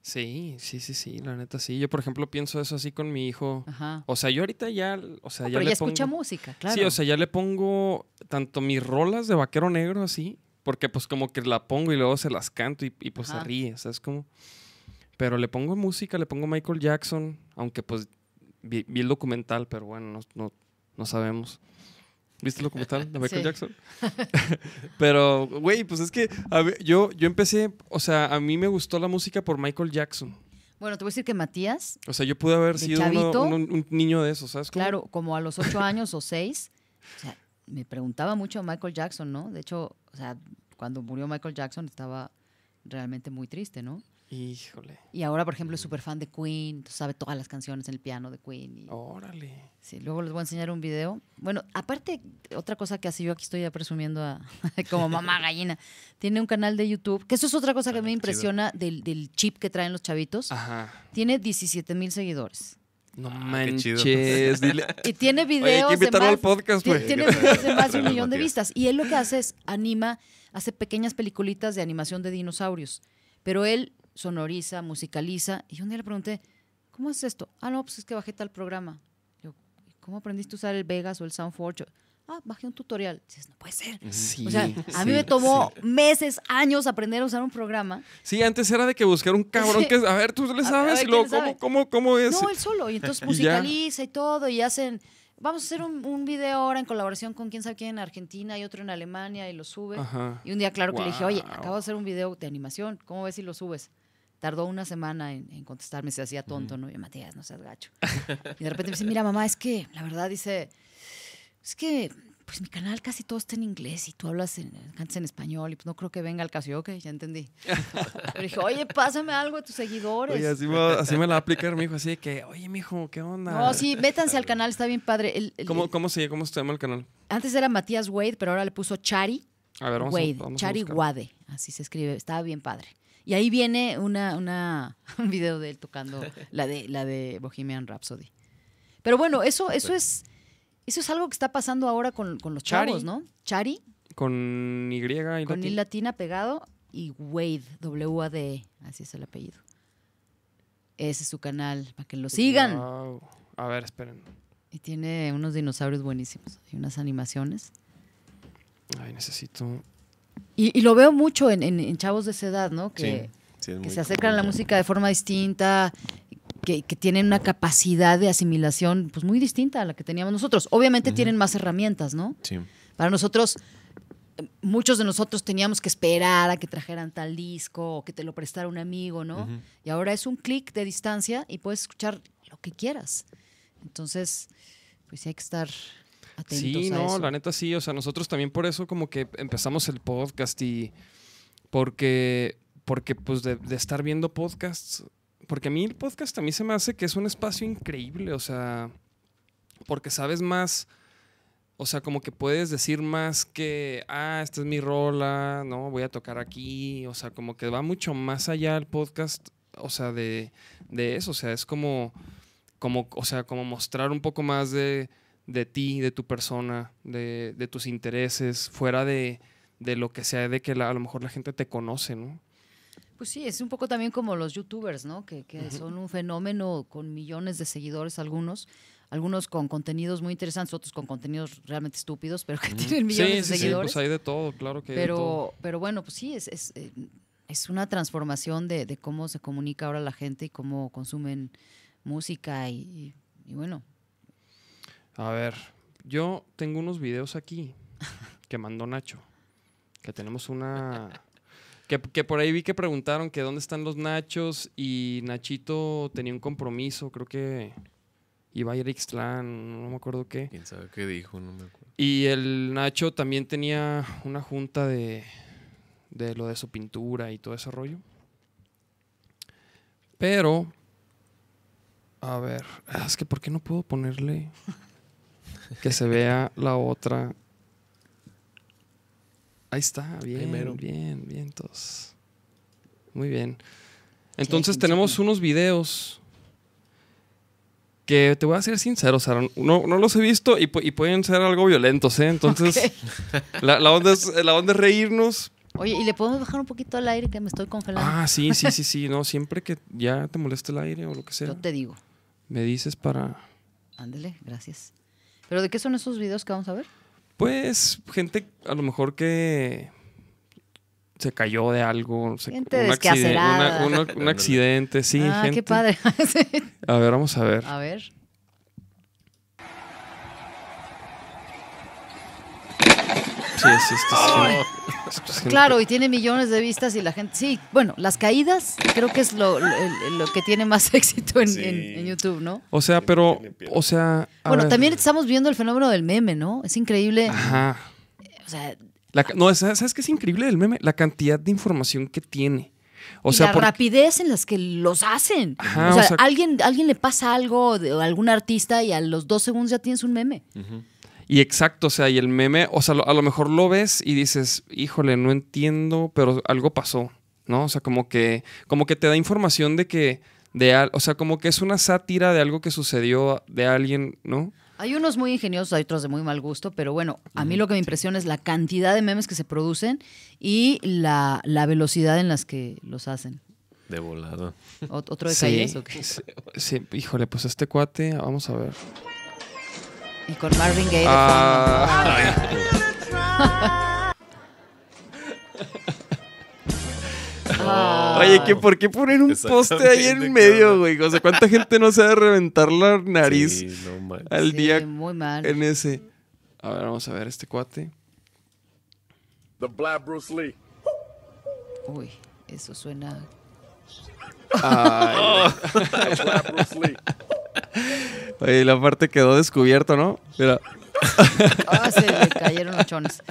Sí, sí, sí, sí, la neta sí. Yo, por ejemplo, pienso eso así con mi hijo. Ajá. O sea, yo ahorita ya, o sea, No, ya pero le ya escucha pongo- música, claro. Sí, o sea, ya le pongo tanto mis rolas de vaquero negro así, porque pues como que la pongo y luego se las canto y, y, pues Ajá. se ríe, ¿sabes cómo? Pero le pongo música, le pongo Michael Jackson, aunque pues vi, vi el documental, pero bueno, no, no, no sabemos. ¿Viste el documental de Michael Sí. Jackson? *laughs* pero, güey, pues es que a ver, yo, yo empecé, o sea, a mí me gustó la música por Michael Jackson. Bueno, te voy a decir que Matías, O sea, yo pude haber ¿De sido uno- chavito? uno- un niño de esos, ¿sabes? cómo? claro, como a los ocho años o seis, o sea, me preguntaba mucho a Michael Jackson, ¿no? De hecho, o sea, cuando murió Michael Jackson estaba realmente muy triste, ¿no? Híjole, Y ahora, por ejemplo, es súper fan de Queen, sabe todas las canciones en el piano de Queen. Y, órale. sí, luego les voy a enseñar un video. Bueno, aparte, otra cosa que hace yo aquí estoy ya presumiendo a, *laughs* como mamá gallina, tiene un canal de YouTube, que eso es otra cosa que Ah, me impresiona del, del chip que traen los chavitos. Ajá. Tiene 17 mil seguidores. No Ah, qué chido. manches, *laughs* dile. Y tiene Oye, hay videos que de invitarlo más, al podcast, güey. tiene videos de más de un *laughs* millón de vistas. Y él lo que hace es anima, hace pequeñas peliculitas de animación de dinosaurios. Pero él sonoriza, musicaliza. Y un día le pregunté, ¿cómo es esto? Ah, no, pues es que bajé tal programa. Yo, ¿cómo aprendiste a usar el Vegas o el SoundForge? Ah, bajé un tutorial. Dices, no puede ser. Sí, O sea, a mí sí, me tomó sí. meses, años aprender a usar un programa. Sí, antes era de que buscar un cabrón que, a ver, tú le sabes ver, y luego, ¿quién ¿cómo, sabe? cómo, cómo es? No, él solo. Y entonces *laughs* musicaliza y todo. Y hacen. Vamos a hacer un, un video ahora en colaboración con quién sabe quién en Argentina y otro en Alemania y lo sube. Ajá. Y un día, claro que le dije, oye, acabo de hacer un video de animación. ¿Cómo ves si lo subes? Tardó una semana en, en contestarme, se hacía tonto, ¿no? Y yo, Matías, no seas gacho. y de repente me dice, mira, mamá, es que, la verdad, dice, es que, pues mi canal casi todo está en inglés y tú hablas, en, cantas en español y pues no creo que venga al caso. Yo, ok, ya entendí. Pero dije, oye, pásame algo de tus seguidores. Oye, así me, así me la va a aplicar mi hijo, así de que, oye, mijo, ¿qué onda? No, sí, métanse al canal, está bien padre. El- el- ¿Cómo, cómo, se, ¿Cómo se llama el canal? Antes era Matías Wade, pero ahora le puso Chari A ver, vamos a, Wade. vamos a Chari buscar. Wade, así se escribe, estaba bien padre. Y ahí viene una, una, *laughs* un video de él tocando la de, la de Bohemian Rhapsody. Pero bueno, eso, eso es, eso es algo que está pasando ahora con, con los Chari. chavos, ¿no? Chari, Con Y y con. I latina pegado, y Wade, W-A-D-E, así es el apellido. Ese es su canal, para que lo sigan. A ver, esperen. Y tiene unos dinosaurios buenísimos, y unas animaciones. Ay, necesito... Y, y lo veo mucho en, en- en chavos de esa edad, ¿no? Que, Sí, se acercan a la música de forma distinta, que, que tienen una capacidad de asimilación pues muy distinta a la que teníamos nosotros. Obviamente tienen más herramientas, ¿no? Sí. Para nosotros, muchos de nosotros teníamos que esperar a que trajeran tal disco o que te lo prestara un amigo, ¿no? Y ahora es un clic de distancia y puedes escuchar lo que quieras. Entonces, pues sí hay que estar atentos Sí, a no, eso. la neta sí. O sea, nosotros también por eso como que empezamos el podcast y porque, porque pues de, de estar viendo podcasts, porque a mí el podcast a mí se me hace que es un espacio increíble, o sea, porque sabes más, o sea, como que puedes decir más que, ah, esta es mi rola, no, voy a tocar aquí, o sea, como que va mucho más allá el podcast, o sea, de, de eso, o sea, es como, como, o sea, como mostrar un poco más de, de ti, de tu persona, de, de tus intereses, fuera de, de lo que sea, de que la- a lo mejor la gente te conoce, ¿no? Pues sí, es un poco también como los youtubers, ¿no? Que, que son un fenómeno con millones de seguidores algunos, algunos con contenidos muy interesantes, otros con contenidos realmente estúpidos, pero que tienen millones de sí, sí, seguidores. pues hay de todo, claro que hay de todo. pero, pero bueno, pues sí, es, es, eh, es una transformación de, de cómo se comunica ahora la gente y cómo consumen música y, y- y bueno, A ver, yo tengo unos videos aquí que mandó Nacho, que tenemos una... Que, que por ahí vi que preguntaron que dónde están los Nachos y Nachito tenía un compromiso, creo que iba a ir a Ixtlán, no me acuerdo qué. ¿Quién sabe qué dijo? No me acuerdo. Y el Nacho también tenía una junta de, de lo de su pintura y todo ese rollo. Pero, a ver, es que ¿por qué no puedo ponerle que se vea la otra? Ahí está, bien, mero. bien, bien, todos. Muy bien. Entonces sí, tenemos sí. unos videos que te voy a ser sincero, Sara, no, no los he visto y, y pueden ser algo violentos, ¿eh? Entonces, la, la onda es, la onda es reírnos Oye, ¿y le podemos bajar un poquito al aire que me estoy congelando? Ah, sí, sí, sí, sí. No, siempre que ya te moleste el aire o lo que sea, Yo te digo. me dices para. Ándele, gracias. ¿Pero de qué son esos videos que vamos a ver? Pues, gente a lo mejor que se cayó de algo. se- Gente un, desquacerada. una- una- un *laughs* accidente, sí. ah, gente. qué padre. *laughs* A ver, vamos a ver. a ver. Sí, es es Claro, y tiene millones de vistas y la gente... Sí, bueno, las caídas creo que es lo, lo- que tiene más *laughs* éxito en, Sí. en- en YouTube, ¿no? O sea, pero, o sea. Bueno, ver. también estamos viendo el fenómeno del meme, ¿no? Es increíble. Ajá. O sea, La no, ¿sabes sabes qué es increíble del meme? La cantidad de información que tiene. O y sea, la por- rapidez en las que los hacen. Ajá, o, sea, o sea- alguien, alguien le pasa algo de a algún artista y a los dos segundos ya tienes un meme. Y exacto, o sea, y el meme, o sea, lo- a lo mejor lo ves y dices, híjole, no entiendo, pero algo pasó, ¿no? O sea, como que, como que te da información de que, de, al- o sea, como que es una sátira de algo que sucedió de alguien, ¿no? Hay unos muy ingeniosos, hay otros de muy mal gusto, pero bueno, a mí lo que me impresiona es la cantidad de memes que se producen y la, la velocidad en las que los hacen. De volado. Ot- ¿Otro de Sí, calles o qué? *laughs* sí, sí, híjole, pues este cuate, vamos a ver. Y con Marvin Gaye de Ah. Ah. Oye, ¿qué, ¿por qué poner un poste ahí en medio, güey? O sea, ¿cuánta gente no se ha de reventar la nariz Sí, no manches. al Sí, día muy mal. en ese? A ver, vamos a ver este cuate. The Black Bruce Lee. Uy, eso suena. *laughs* The Black Bruce Lee. Oye, la parte quedó descubierto, ¿no? Mira, Ah, se le cayeron los chones.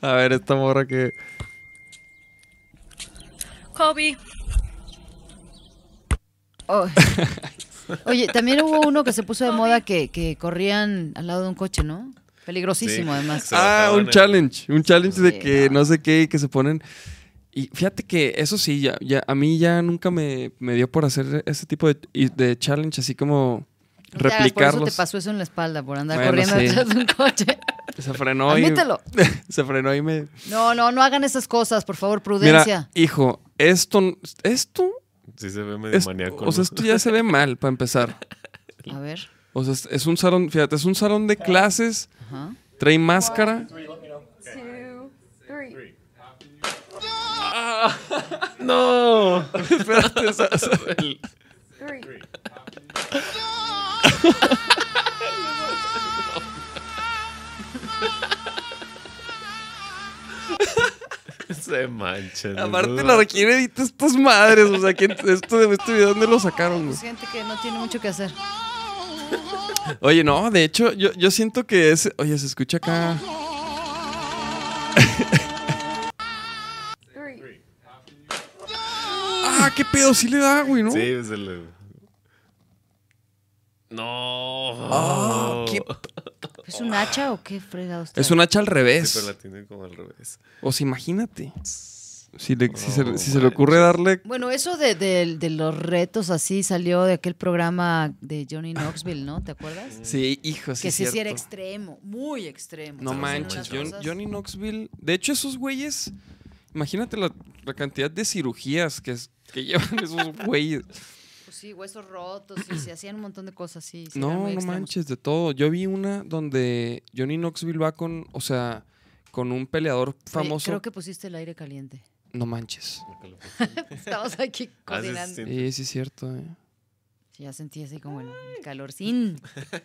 a ver, esta morra que... Kobe. Oh. Oye, también hubo uno que se puso de moda que, que corrían al lado de un coche, ¿no? Peligrosísimo, Sí. además. Ah, un challenge. Un challenge de que no. no sé qué y que se ponen... Y fíjate que eso sí, ya, ya a mí ya nunca me, me dio por hacer ese tipo de, de challenge, así como No te hagas, por eso te pasó eso en la espalda, por andar Bueno, corriendo sí. detrás de un coche. *laughs* Se frenó y... Admítelo. *laughs* se frenó y me... No, no, no hagan esas cosas, por favor, Mira, prudencia. hijo, esto... Esto... Sí se ve medio es- maníaco. o sea, ¿no? esto ya se ve mal, para empezar. *laughs* A ver. O sea, es, es un salón, fíjate, es un salón de clases, Ajá. trae máscara. *laughs* ¡No! Espérate, o sea, o sea, el- *laughs* Se manchan. aparte la quién edita estas madres, o sea, ¿quién, esto de este video dónde lo sacaron? güey? Es gente que no tiene mucho que hacer. Oye, no, de hecho, yo, yo siento que es, oye, se escucha acá. *laughs* ah, qué pedo, sí le da, güey, ¿no? Sí, se le... No. Ah, qué- ¿Es un hacha o qué fregados? Es un hacha al Sí, revés. pero la tiene como al revés. O sea, imagínate. Si, le- si se, No si se le ocurre darle. Bueno, eso de, de- de los retos así salió de aquel programa de Johnny Knoxville, ¿no? ¿Te acuerdas? *laughs* Sí, hijo, sí. que es sí, sí era cierto. extremo, muy extremo. No Hacían manches, unas John- cosas- Johnny Knoxville. De hecho, esos güeyes. Imagínate la, la cantidad de cirugías que, es- que *laughs* llevan esos güeyes. Pues sí, huesos rotos, y se hacían un montón de cosas así. sí, eran No, no extremos. manches, de todo. Yo vi una donde Johnny Knoxville va con, o sea, con un peleador Oye, famoso. creo que pusiste el aire caliente. No manches. *laughs* Estamos aquí Ah, sí, cocinando. sí. Sí, sí, es cierto. eh. Sí, ya sentí así como el calorcín.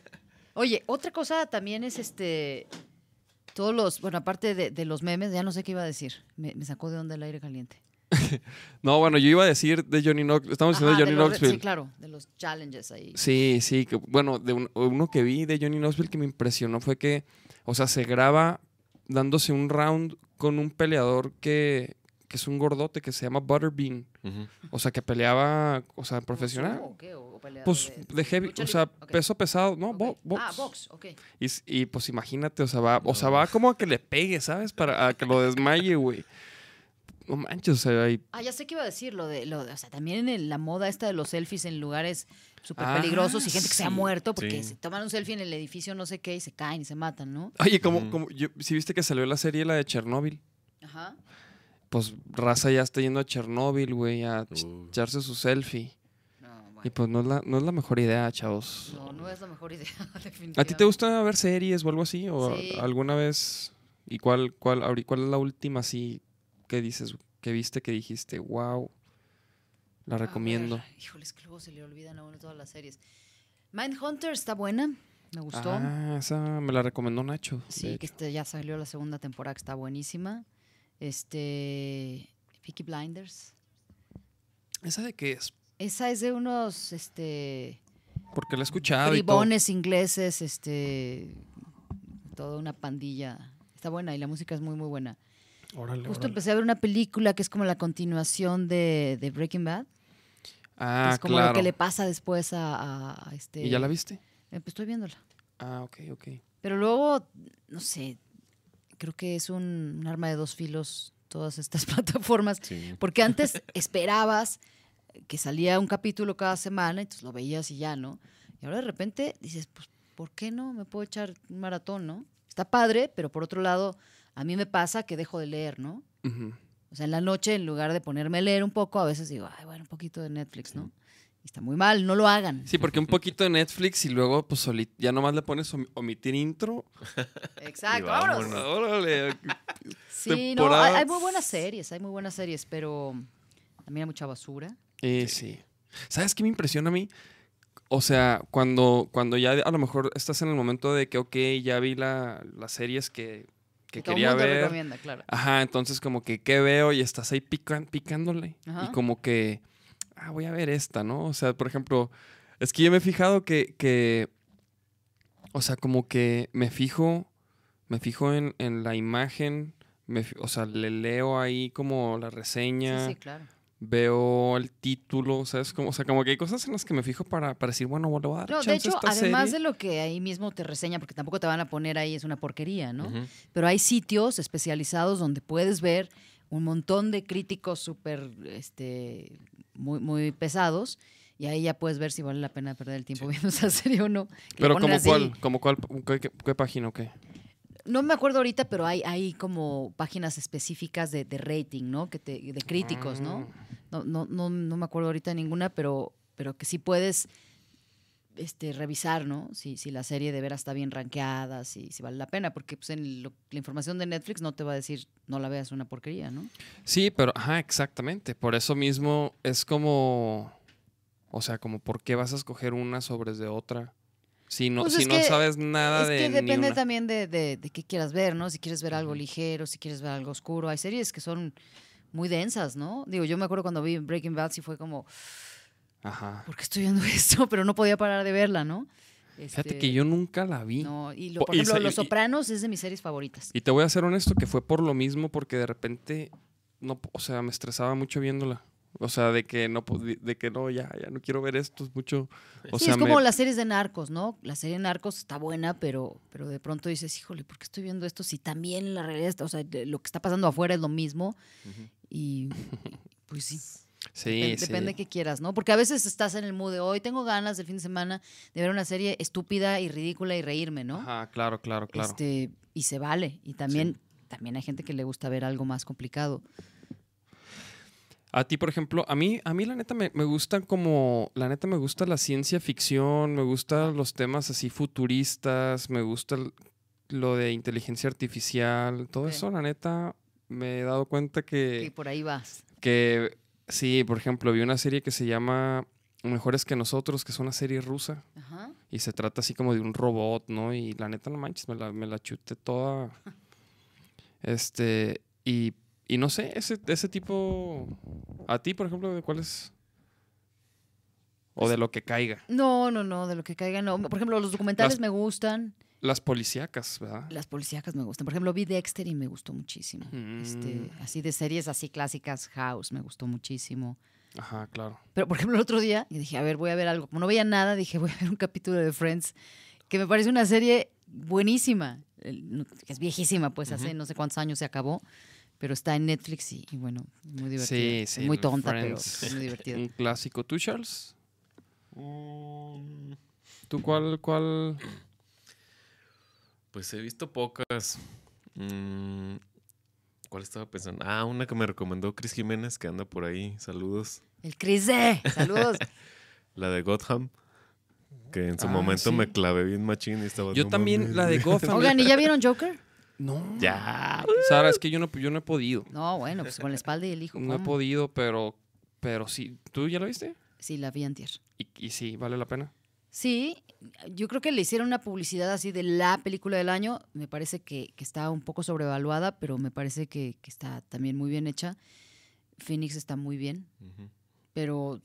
*laughs* Oye, otra cosa también es este. Todos los. Bueno, aparte de, de los memes, ya no sé qué iba a decir. Me, me sacó de onda el aire caliente. *laughs* No, bueno, yo iba a decir de Johnny Knoxville. Estamos diciendo de Johnny los re- Knoxville. Sí, claro, de los challenges ahí. Sí, sí, que, bueno, de un- uno que vi de Johnny Knoxville que me impresionó fue que, o sea, se graba dándose un round con un peleador que, que es un gordote que se llama Butterbean. O sea, que peleaba, o sea, profesional. ¿Sumo o qué? ¿O- Pues de heavy, o sea, peso pesado, no, ok. bo- box. Ah, box, ok. Y, pues imagínate, o sea, va, o sea, va como a que le pegue, ¿sabes? Para a que lo desmaye, güey. No manches, o sea, hay- Ah, ya sé qué iba a decir, lo de, lo de- o sea, también en el- la moda esta de los selfies en lugares súper Ah, peligrosos y gente que se ha muerto porque sí. se toman un selfie en el edificio no sé qué y se caen y se matan, ¿no? Oye, como, como, yo, si viste que salió la serie, la de Chernobyl. Ajá. Pues raza ya está yendo a Chernóbil, güey, a ch- Uh. echarse su selfie. No, Y pues no es la, no es la mejor idea, chavos. No, no es la mejor idea, definitivamente. *laughs* ¿A ti te gusta ver series o algo así? ¿O Sí. alguna vez? ¿Y cuál, cuál, cuál es la última así que dices, que viste que dijiste, wow, la recomiendo? ver, híjoles, que luego se le olvidan a uno todas las series. Mindhunter está buena, me gustó. Ah, esa me la recomendó Nacho. sí, que este, ya salió la segunda temporada, que está buenísima. Este. Peaky Blinders. ¿Esa de qué es? Esa es de unos este Porque la he escuchado bribones ingleses, este toda una pandilla. Está buena y la música es muy muy buena. Órale, Justo órale. empecé a ver una película que es como la continuación de, de Breaking Bad. Ah, es como claro. lo que le pasa después a, a- a este. ¿Y ya la viste? Eh, pues estoy viéndola. Ah, ok, ok. Pero luego, no sé, creo que es un, un arma de dos filos todas estas *laughs* plataformas. Sí. Porque antes esperabas que salía un capítulo cada semana, entonces lo veías y ya, ¿no? Y ahora de repente dices, pues, ¿por qué no? Me puedo echar un maratón, ¿no? Está padre, pero por otro lado, a mí me pasa que dejo de leer, ¿no? O sea, en la noche, en lugar de ponerme a leer un poco, a veces digo, ay, bueno, un poquito de Netflix, ¿no? Y está muy mal, no lo hagan. Sí, porque un poquito de Netflix y luego, pues, ya nomás le pones om- omitir intro. Exacto, vámonos. Órale. Sí, no, hay, hay muy buenas series, hay muy buenas series, pero también hay mucha basura. Eh, sí. ¿Sabes qué me impresiona a mí? O sea, cuando, cuando ya a lo mejor estás en el momento de que, ok, ya vi la, las series que, que quería ver. recomienda, claro. Ajá, entonces como que, ¿qué veo? Y estás ahí pican, picándole. Ajá. Y como que, ah, voy a ver esta, ¿no? O sea, por ejemplo, es que yo me he fijado que, que o sea, como que me fijo, me fijo en, en la imagen, me o sea, le leo ahí como la reseña, Sí, sí, claro. veo el título, ¿sabes? Como, o sea, como que hay cosas en las que me fijo para, para decir, bueno, voy a dar No, de chance a hecho, esta además serie. de lo que ahí mismo te reseña, porque tampoco te van a poner ahí, es una porquería, ¿no? Ujú. Pero hay sitios especializados donde puedes ver un montón de críticos súper, este, muy, muy pesados. Y ahí ya puedes ver si vale la pena perder el tiempo *laughs* viendo esa serie o no. Pero como cuál, como cuál, qué, qué- qué página o qué? No me acuerdo ahorita, pero hay, hay como páginas específicas de, de rating, ¿no? Que te, de críticos, ¿no? Ah. No, no, no, no me acuerdo ahorita ninguna, pero, pero que sí puedes este, revisar, ¿no? Si, si la serie de veras está bien rankeada, si, si vale la pena, porque pues, en lo- la información de Netflix no te va a decir no la veas una porquería, ¿no? Sí, pero, ajá, exactamente. Por eso mismo es como, o sea, como por qué vas a escoger una sobre de otra. Si no, Pues si es no que- sabes nada es de que ni depende una. también de, de, de qué quieras ver, ¿no? Si quieres ver algo ligero, si quieres ver algo oscuro. Hay series que son muy densas, ¿no? Digo, yo me acuerdo cuando vi Breaking Bad, sí fue como, Ajá. ¿por qué estoy viendo *laughs* esto? Pero no podía parar de verla, ¿no? Fíjate Este, que yo nunca la vi. No, y lo- Po- por y ejemplo, Los y- Sopranos es de mis series favoritas. Y te voy a ser honesto que fue por lo mismo, porque de repente, no, o sea, me estresaba mucho viéndola. O sea, de que no, de que no, ya, ya no quiero ver esto, es mucho. O sí, sea, es como me- las series de narcos, ¿no? La serie de narcos está buena, pero, pero de pronto dices, híjole, ¿por qué estoy viendo esto? Si también la realidad está, o sea, lo que está pasando afuera es lo mismo. Y pues sí, *laughs* sí, sí. depende que quieras, ¿no? Porque a veces estás en el mood de hoy, tengo ganas del fin de semana de ver una serie estúpida y ridícula y reírme, ¿no? Ajá, claro, claro, claro. Este, y se vale. Y también, también hay gente que le gusta ver algo más complicado. A ti, por ejemplo, a mí, a mí la neta me, me gustan como, la neta me gusta la ciencia ficción, me gustan los temas así futuristas, me gusta el- lo de inteligencia artificial, todo eso, la neta, me he dado cuenta Y que, por ahí vas. que, sí, por ejemplo, vi una serie que se llama Mejores que nosotros, que es una serie rusa, Ajá. y se trata así como de un robot, ¿no? Y la neta, no manches, me la, me la chuté toda. *laughs* Este, y, y no sé, ese, ese tipo. A ti, por ejemplo, ¿de cuál es? O de lo que caiga. No, no, no, de lo que caiga, no. Por ejemplo, los documentales Las- me gustan. Las policíacas, ¿verdad? Las policíacas me gustan. Por ejemplo, vi Dexter y me gustó muchísimo. Este, Mm. así de series así clásicas, House, me gustó muchísimo. Ajá, claro. Pero, por ejemplo, el otro día y dije, a ver, voy a ver algo. Como no veía nada, dije, voy a ver un capítulo de Friends, que me parece una serie buenísima. Es viejísima, pues hace no sé cuántos años se acabó. Pero está en Netflix y, y bueno, muy divertida. Sí, sí. Muy tonta, Friends, pero es muy divertida. *laughs* Un clásico. ¿Tú, Charles? Mm, ¿Tú cuál, cuál? Pues he visto pocas. Mm, ¿Cuál estaba pensando? Ah, una que me recomendó Chris Jiménez, que anda por ahí. Saludos. El Cris D. Saludos. *laughs* La de Gotham. Que en su Ah, momento sí. me clavé bien machín y estaba. Yo "No también, mames". la de Gotham. Oigan, ¿y ya vieron Joker? No. Ya. Sara, es que yo no, yo no he podido. No, bueno, pues con la espalda y el hijo. No he podido, pero, pero sí. ¿Tú ya la viste? Sí, la vi antier. Y, y sí, vale la pena. Sí, yo creo que le hicieron una publicidad así de la película del año. Me parece que, que está un poco sobrevaluada, pero me parece que, que está también muy bien hecha. Phoenix está muy bien, pero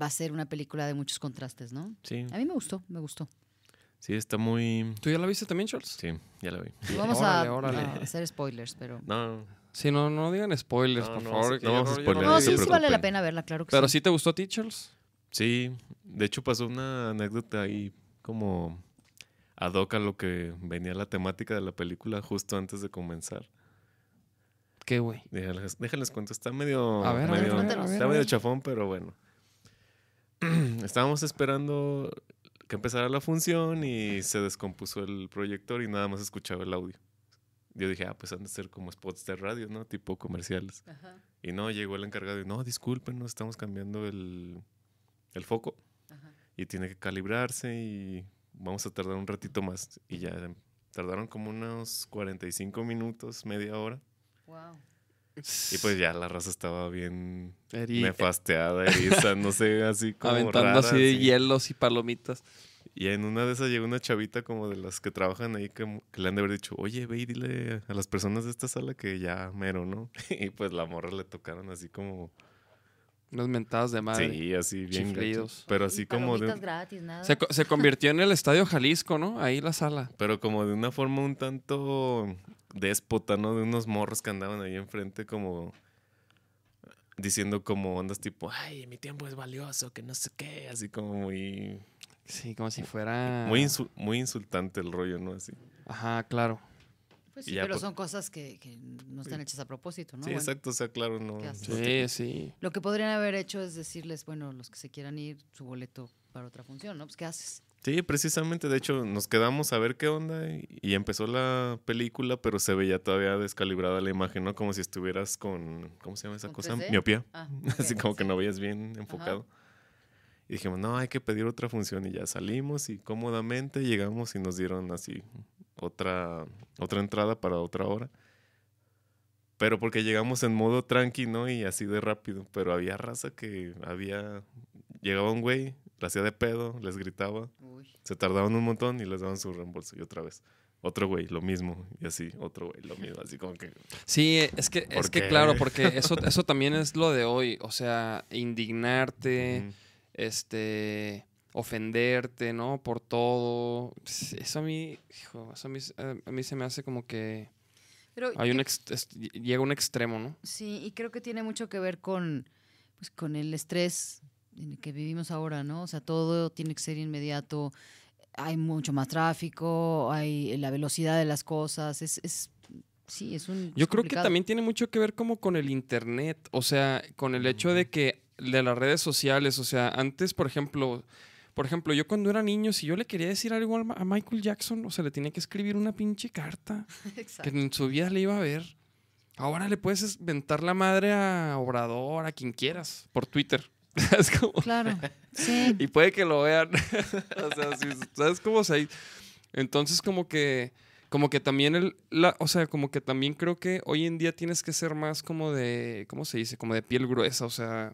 va a ser una película de muchos contrastes, ¿no? Sí, A mí me gustó, me gustó. sí, está muy. ¿Tú ya la viste también, Charles? Sí, ya la vi. No Vamos Órale, a, órale. a hacer spoilers, pero... No, Sí, no, no digan spoilers, No, por no, favor. no vamos a sí, sí vale la pena verla, claro que Pero sí. sí te gustó a ti, Charles. Sí. De hecho, pasó una anécdota ahí como ad hoc a lo que venía la temática de la película justo antes de comenzar. ¿Qué, güey? Déjales, déjales cuento, está medio, A ver, medio- a ver, a ver, está a medio ver. chafón, pero bueno. *clears throat* Estábamos esperando que empezara la función y se descompuso el proyector y nada más escuchaba el audio. Yo dije, ah, pues han de ser como spots de radio, ¿no? Tipo comerciales. Ajá, Y no, llegó el encargado y no, disculpen, no estamos cambiando el, el foco ajá. y tiene que calibrarse y vamos a tardar un ratito más. Y ya tardaron como unos 45 minutos, media hora. Wow. Y pues ya la raza estaba bien Eri- nefasteada, eriza, no sé, así como aventando rara, así de así. hielos y palomitas. Y en una de esas llegó una chavita como de las que trabajan ahí que, que le han de haber dicho, oye, ve y dile a las personas de esta sala que ya mero, ¿no? *laughs* Y pues la morra le tocaron así como, Unas mentadas de madre. sí, así bien. Chiflidos. Pero así Y como de, gratis, nada. Se, se convirtió en el Estadio Jalisco, ¿no? Ahí la sala. pero como de una forma un tanto déspota, ¿no? De unos morros que andaban ahí enfrente como diciendo como ondas tipo, ay, mi tiempo es valioso, que no sé qué, así como muy, Sí, como si fuera... muy, insu- muy insultante el rollo, ¿no? Así. Ajá, claro. Pues sí, ya pero son cosas que, que no están hechas a propósito, ¿no? sí, Bueno, exacto, o sea, claro, no. Sí, sí. Lo que podrían haber hecho es decirles, bueno, los que se quieran ir, su boleto para otra función, ¿no? Pues, ¿qué haces? Sí, precisamente, de hecho, nos quedamos a ver qué onda y, y empezó la película, pero se veía todavía descalibrada la imagen, ¿no? Como si estuvieras con, ¿cómo se llama esa ¿Con cosa? 3D? Miopía. Ah, *laughs* Así como que no veías bien enfocado. Y dijimos, no, hay que pedir otra función y ya salimos y cómodamente llegamos y nos dieron así otra, otra entrada para otra hora. Pero porque llegamos en modo tranqui, ¿no? Y así de rápido. Pero había raza que había... Llegaba un güey, la hacía de pedo, les gritaba. Uy. Se tardaban un montón y les daban su reembolso. Y otra vez. Otro güey, lo mismo. Y así, otro güey, lo mismo. Así como que... Sí, es que, ¿Por es que claro, porque *laughs* eso, eso también es lo de hoy. O sea, indignarte, este, ofenderte, ¿no? Por todo. Pues, Eso a mí, hijo, eso a mí, a mí se me hace como que Pero hay un yo- ex- es- llega un extremo, ¿no? Sí, y creo que tiene mucho que ver con, pues, con el estrés en el que vivimos ahora, ¿no? O sea, todo tiene que ser inmediato, hay mucho más tráfico, hay la velocidad de las cosas, es, es sí, es un... Yo es creo que también tiene mucho que ver como con el internet, o sea, con el hecho de que de las redes sociales, o sea, antes, por ejemplo, por ejemplo, yo cuando era niño, si yo le quería decir algo a Michael Jackson, o sea, le tenía que escribir una pinche carta *laughs* que Exacto. en su vida le iba a ver. Ahora le puedes mentar la madre a Obrador, a quien quieras, por Twitter. *laughs* es como, Claro, *laughs* sí. y puede que lo vean. o sea, sí, ¿sabes cómo? O sea, entonces como que, como que también el, la, o sea, como que también creo que hoy en día tienes que ser más como de, ¿cómo se dice? Como de piel gruesa, o sea,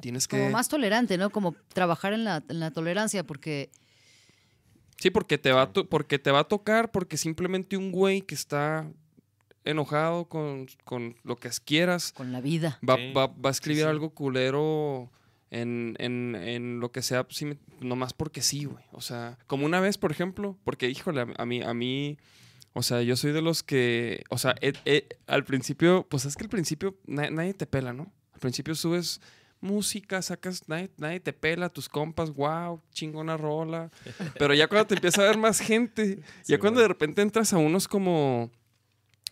tienes que... Como más tolerante, ¿no? Como trabajar en la, en la tolerancia, porque Sí, porque te, va a to- porque te va a tocar, porque simplemente un güey que está enojado con, con lo que quieras, con la vida. va, Sí, va- va a escribir sí. algo culero en, en- en lo que sea, me- nomás porque sí, güey. O sea, como una vez, por ejemplo, porque, híjole, a, a mí, a mí, o sea, yo soy de los que, o sea, eh, eh, al principio, pues es que al principio na- nadie te pela, ¿no? Al principio subes música, sacas, nadie, nadie te pela, tus compas, wow, chingona rola. Pero ya cuando te empieza a ver más gente, ya cuando de repente entras a unos como,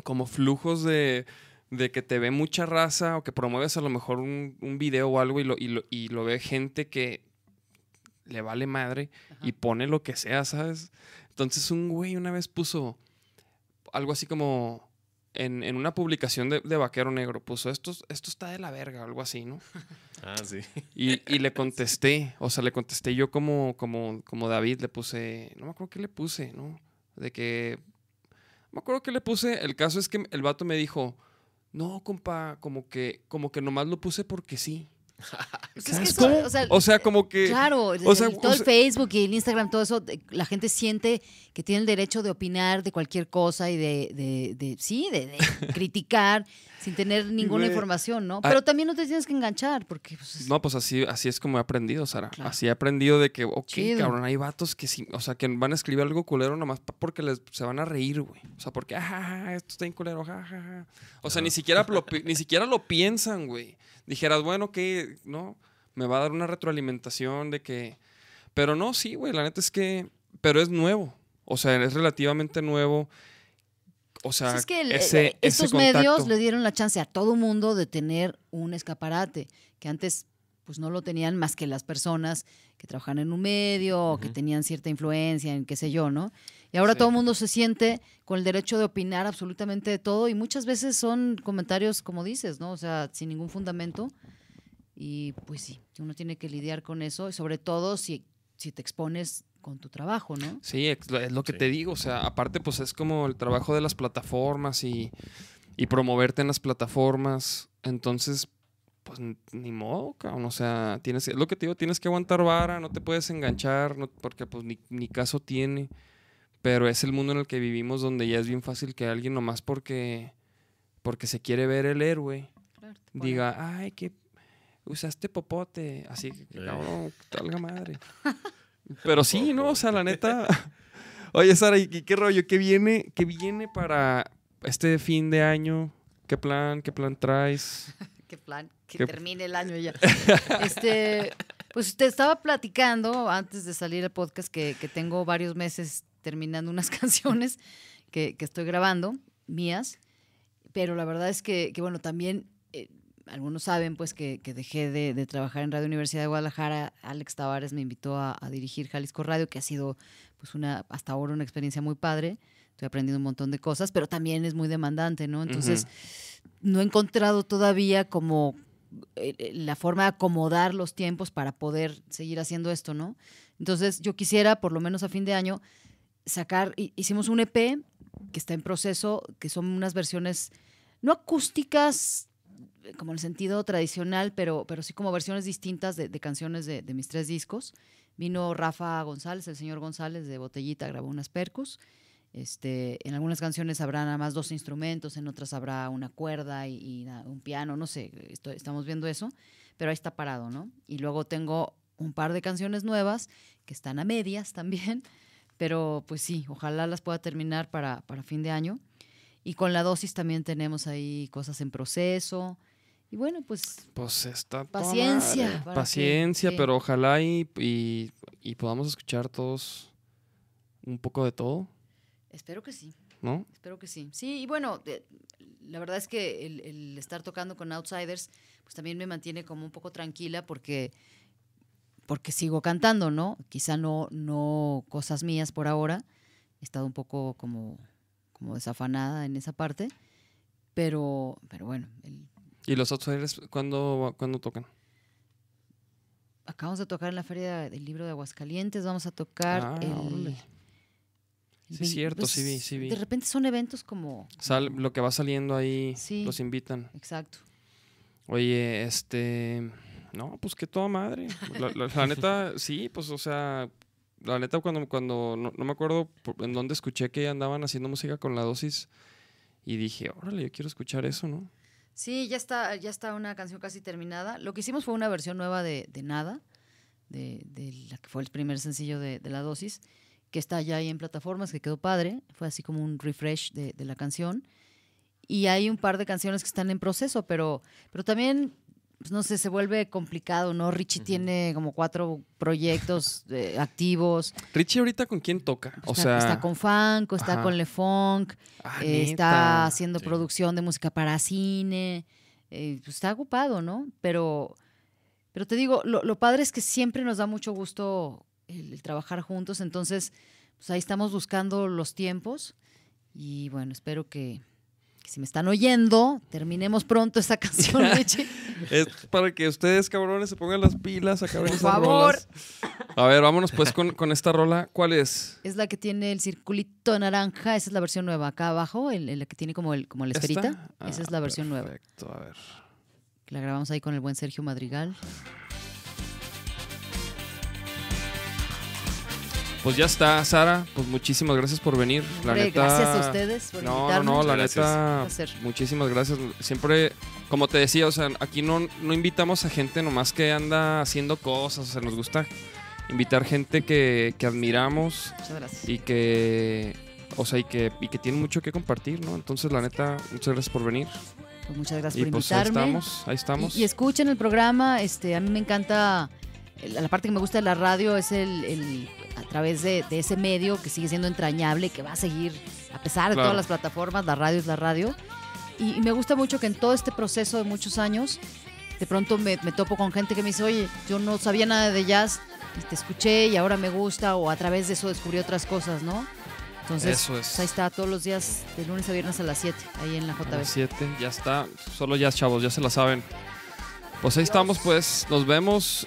como flujos de, de que te ve mucha raza o que promueves a lo mejor un, un video o algo y lo, y, lo, y lo ve gente que le vale madre y pone lo que sea, ¿sabes? Entonces un güey una vez puso algo así como, en, en una publicación de, de Vaquero Negro, puso esto, esto está de la verga, algo así, ¿no? *laughs* Ah, sí. Y, y le contesté, o sea, le contesté yo como, como, como David, le puse, no me acuerdo qué le puse, ¿no? De que, no me acuerdo qué le puse, el caso es que el vato me dijo, no, compa, como que, como que nomás lo puse porque sí. Pues *laughs* es que ¿Sabes eso, cómo? o sea, O sea, como que... Claro, o sea, el- todo o el Facebook y el Instagram, todo eso, la gente siente que tiene el derecho de opinar de cualquier cosa y de, de- de- sí, de, de *laughs* criticar sin tener ninguna información, ¿no? ah- Pero también no te tienes que enganchar, porque pues, es- No, pues así, así es como he aprendido, Sara. Claro. Así he aprendido de que, ok, Chido. cabrón, hay vatos que sí, o sea, que van a escribir algo culero nomás porque les, se van a reír, güey. O sea, porque, ah, esto está bien culero, ja, ja, ja". O sea, ni siquiera lo, ni siquiera lo piensan, güey. Dijeras, bueno, que, no, me va a dar una retroalimentación de que... Pero no, sí, güey, la neta es que... Pero es nuevo. O sea, es relativamente nuevo. O sea, es que el- ese, eh, ese estos medios le dieron la chance a todo mundo de tener un escaparate, que antes pues no lo tenían más que las personas que trabajan en un medio o que tenían cierta influencia en qué sé yo, ¿no? Y ahora Sí. todo el mundo se siente con el derecho de opinar absolutamente de todo y muchas veces son comentarios, como dices, ¿no? O sea, sin ningún fundamento. Y pues sí, uno tiene que lidiar con eso y sobre todo si, si te expones con tu trabajo, ¿no? Sí, es lo que Sí. te digo. O sea, aparte, pues es como el trabajo de las plataformas y, y promoverte en las plataformas. Entonces, pues n- ni modo, cabrón. O sea, tienes, es lo que te digo, tienes que aguantar vara, no te puedes enganchar, no- porque pues ni, ni caso tiene. Pero es el mundo en el que vivimos donde ya es bien fácil que alguien nomás porque, porque se quiere ver el héroe diga, ay, que usaste popote, así que Eh. cabrón, talga madre. *laughs* Pero sí, ¿no? O sea, la neta. *laughs* Oye, Sara, ¿y qué, qué rollo? ¿Qué viene, ¿Qué viene para este fin de año? ¿Qué plan? ¿Qué plan traes? Qué plan, que Qué- termine el año ya. *laughs* este, pues te estaba platicando antes de salir el podcast que, que tengo varios meses terminando unas *laughs* canciones que, que estoy grabando, mías, pero la verdad es que, que, bueno, también eh, algunos saben pues que, que dejé de, de trabajar en Radio Universidad de Guadalajara. Alex Tavares me invitó a, a dirigir Jalisco Radio, que ha sido pues una, hasta ahora una experiencia muy padre. Estoy aprendiendo un montón de cosas, pero también es muy demandante, ¿no? Entonces, no he encontrado todavía como eh, eh, la forma de acomodar los tiempos para poder seguir haciendo esto, ¿no? Entonces, yo quisiera, por lo menos a fin de año, sacar, hi- hicimos un EP que está en proceso, que son unas versiones no acústicas eh, como en el sentido tradicional, pero, pero sí como versiones distintas de, de canciones de, de mis tres discos. Vino Rafa González, el señor González de Botellita, grabó unas percus. Este, en algunas canciones habrá nada más dos instrumentos, en otras habrá una cuerda y, un piano, no sé, esto- estamos viendo eso, pero ahí está parado, ¿no? Y luego tengo un par de canciones nuevas que están a medias también, *laughs* pero pues sí, ojalá las pueda terminar para, para fin de año. Y con la dosis también tenemos ahí cosas en proceso. Y bueno, pues Pues está. Paciencia, que- Paciencia, sí. pero ojalá y, y, y podamos escuchar todos un poco de todo, espero que sí. ¿no? Espero que sí. Sí, y bueno, de- la verdad es que el, el estar tocando con Outsiders, pues también me mantiene como un poco tranquila porque, porque sigo cantando, ¿no? Quizá no, no cosas mías por ahora. He estado un poco como, como desafanada en esa parte. Pero, pero bueno, el- ¿Y los Outsiders cuándo, cuándo tocan? acabamos de tocar en la Feria del Libro de Aguascalientes, vamos a tocar Ah, el... Sí, vein- cierto, pues, sí vi, sí vi. De repente son eventos como... Sal- lo que va saliendo ahí, Sí. los invitan. Exacto. Oye, este. No, pues que toda madre. La, la- la neta, *laughs* sí, pues, o sea. La neta, cuando, cuando no, no me acuerdo en dónde escuché que andaban haciendo música con la dosis. Y dije, órale, yo quiero escuchar eso, ¿no? Sí, ya está, ya está una canción casi terminada. Lo que hicimos fue una versión nueva de, de Nada, de, de la que fue el primer sencillo de, de la dosis, que está ya ahí en plataformas, que quedó padre. Fue así como un refresh de, de la canción. Y hay un par de canciones que están en proceso, pero, pero también, pues, no sé, se vuelve complicado, ¿no? Richie tiene como cuatro proyectos eh, activos. Richie, ahorita con quién toca? O está, sea. está con Funko, está ajá. con Le Funk, ah, eh, está haciendo Sí. producción de música para cine, eh, pues está ocupado, ¿no? Pero, pero te digo, lo, lo padre es que siempre nos da mucho gusto el, el trabajar juntos, entonces, pues ahí estamos buscando los tiempos y bueno, espero que, que si me están oyendo, terminemos pronto esta *laughs* canción, Richie. Es para que ustedes, cabrones, se pongan las pilas, acaben Por esas favor. rolas. A ver, vámonos pues con, con esta rola. ¿Cuál es? Es la que tiene el circulito naranja, esa es la versión nueva. Acá abajo, el, el que tiene como, el, como la esferita, esa es Ah, la versión nueva. Perfecto, a ver. La grabamos ahí con el buen Sergio Madrigal. Pues ya está, Sara. Pues muchísimas gracias por venir. La Hombre, neta. gracias a ustedes por No, no, no, la Gracias. neta. Muchísimas gracias. Siempre, como te decía, o sea, aquí no, no invitamos a gente nomás que anda haciendo cosas. O sea, nos gusta invitar gente que, que admiramos Muchas gracias. y que. O sea, y que, y que tiene mucho que compartir, ¿no? Entonces, la neta, muchas gracias por venir. Pues muchas gracias y por pues ahí invitarme. estamos, ahí estamos. Y, y escuchen el programa, este, a mí me encanta, la parte que me gusta de la radio es el, través de, de ese medio que sigue siendo entrañable, que va a seguir, a pesar de Claro. todas las plataformas, la radio es la radio. Y, y me gusta mucho que en todo este proceso de muchos años, de pronto me, me topo con gente que me dice, oye, yo no sabía nada de jazz, y te escuché y ahora me gusta, o a través de eso descubrí otras cosas, ¿no? Entonces, Eso es. pues ahí está, todos los días, de lunes a viernes a las 7, ahí en la A JB. las 7, ya está. Solo ya, chavos, ya se la saben. Pues ahí estamos, pues. Nos vemos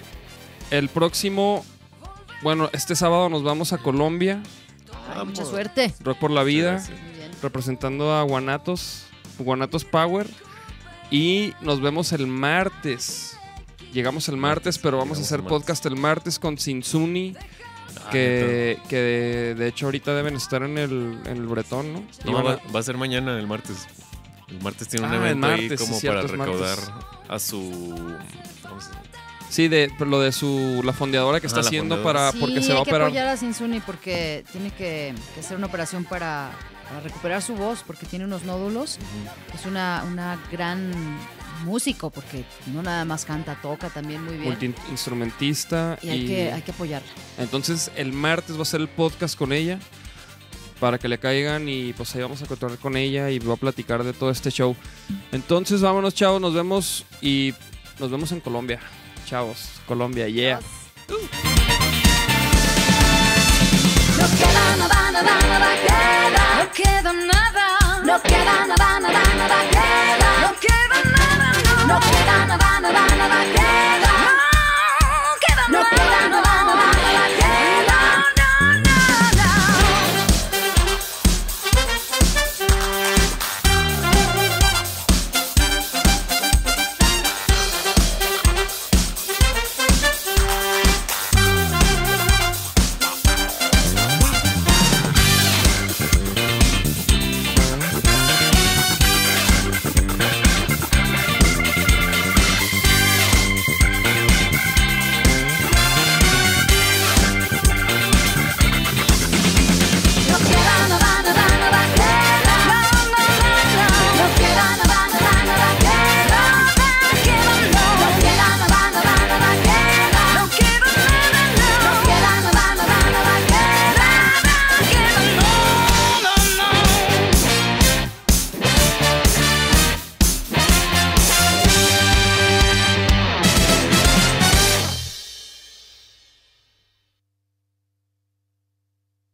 el próximo. Bueno, este sábado nos vamos a Colombia. Ay, mucha suerte. Rock por la vida. Representando a Guanatos. Guanatos Power. Y nos vemos el martes. Llegamos el martes, pero vamos a hacer el podcast el martes con Sinsuni. Ah, Que, que de, de hecho ahorita deben estar en el, en el Bretón, ¿no? No, va, a- va a ser mañana, el martes. El martes tiene un Ah, evento ahí martes, como para martes. recaudar a su. ¿cómo se llama? Sí, de lo de su la fondeadora que está Ah, la haciendo fondeadora. para Sí, porque se va a hay que operar. apoyar a Sinsuni porque tiene que, que hacer una operación para, para recuperar su voz porque tiene unos nódulos. Es una, una gran músico porque no nada más canta, toca también muy bien. multiinstrumentista y hay, y que, hay que apoyarla. entonces el martes va a ser el podcast con ella para que le caigan y pues ahí vamos a contar con ella y va a platicar de todo este show. Entonces vámonos chavos, nos vemos y nos vemos en Colombia. Chavos, Colombia, yeah. No queda nada, nada, nada queda. No queda nada. No queda nada, nada, nada queda. No queda nada, no. No queda nada, nada, nada queda. No queda nada.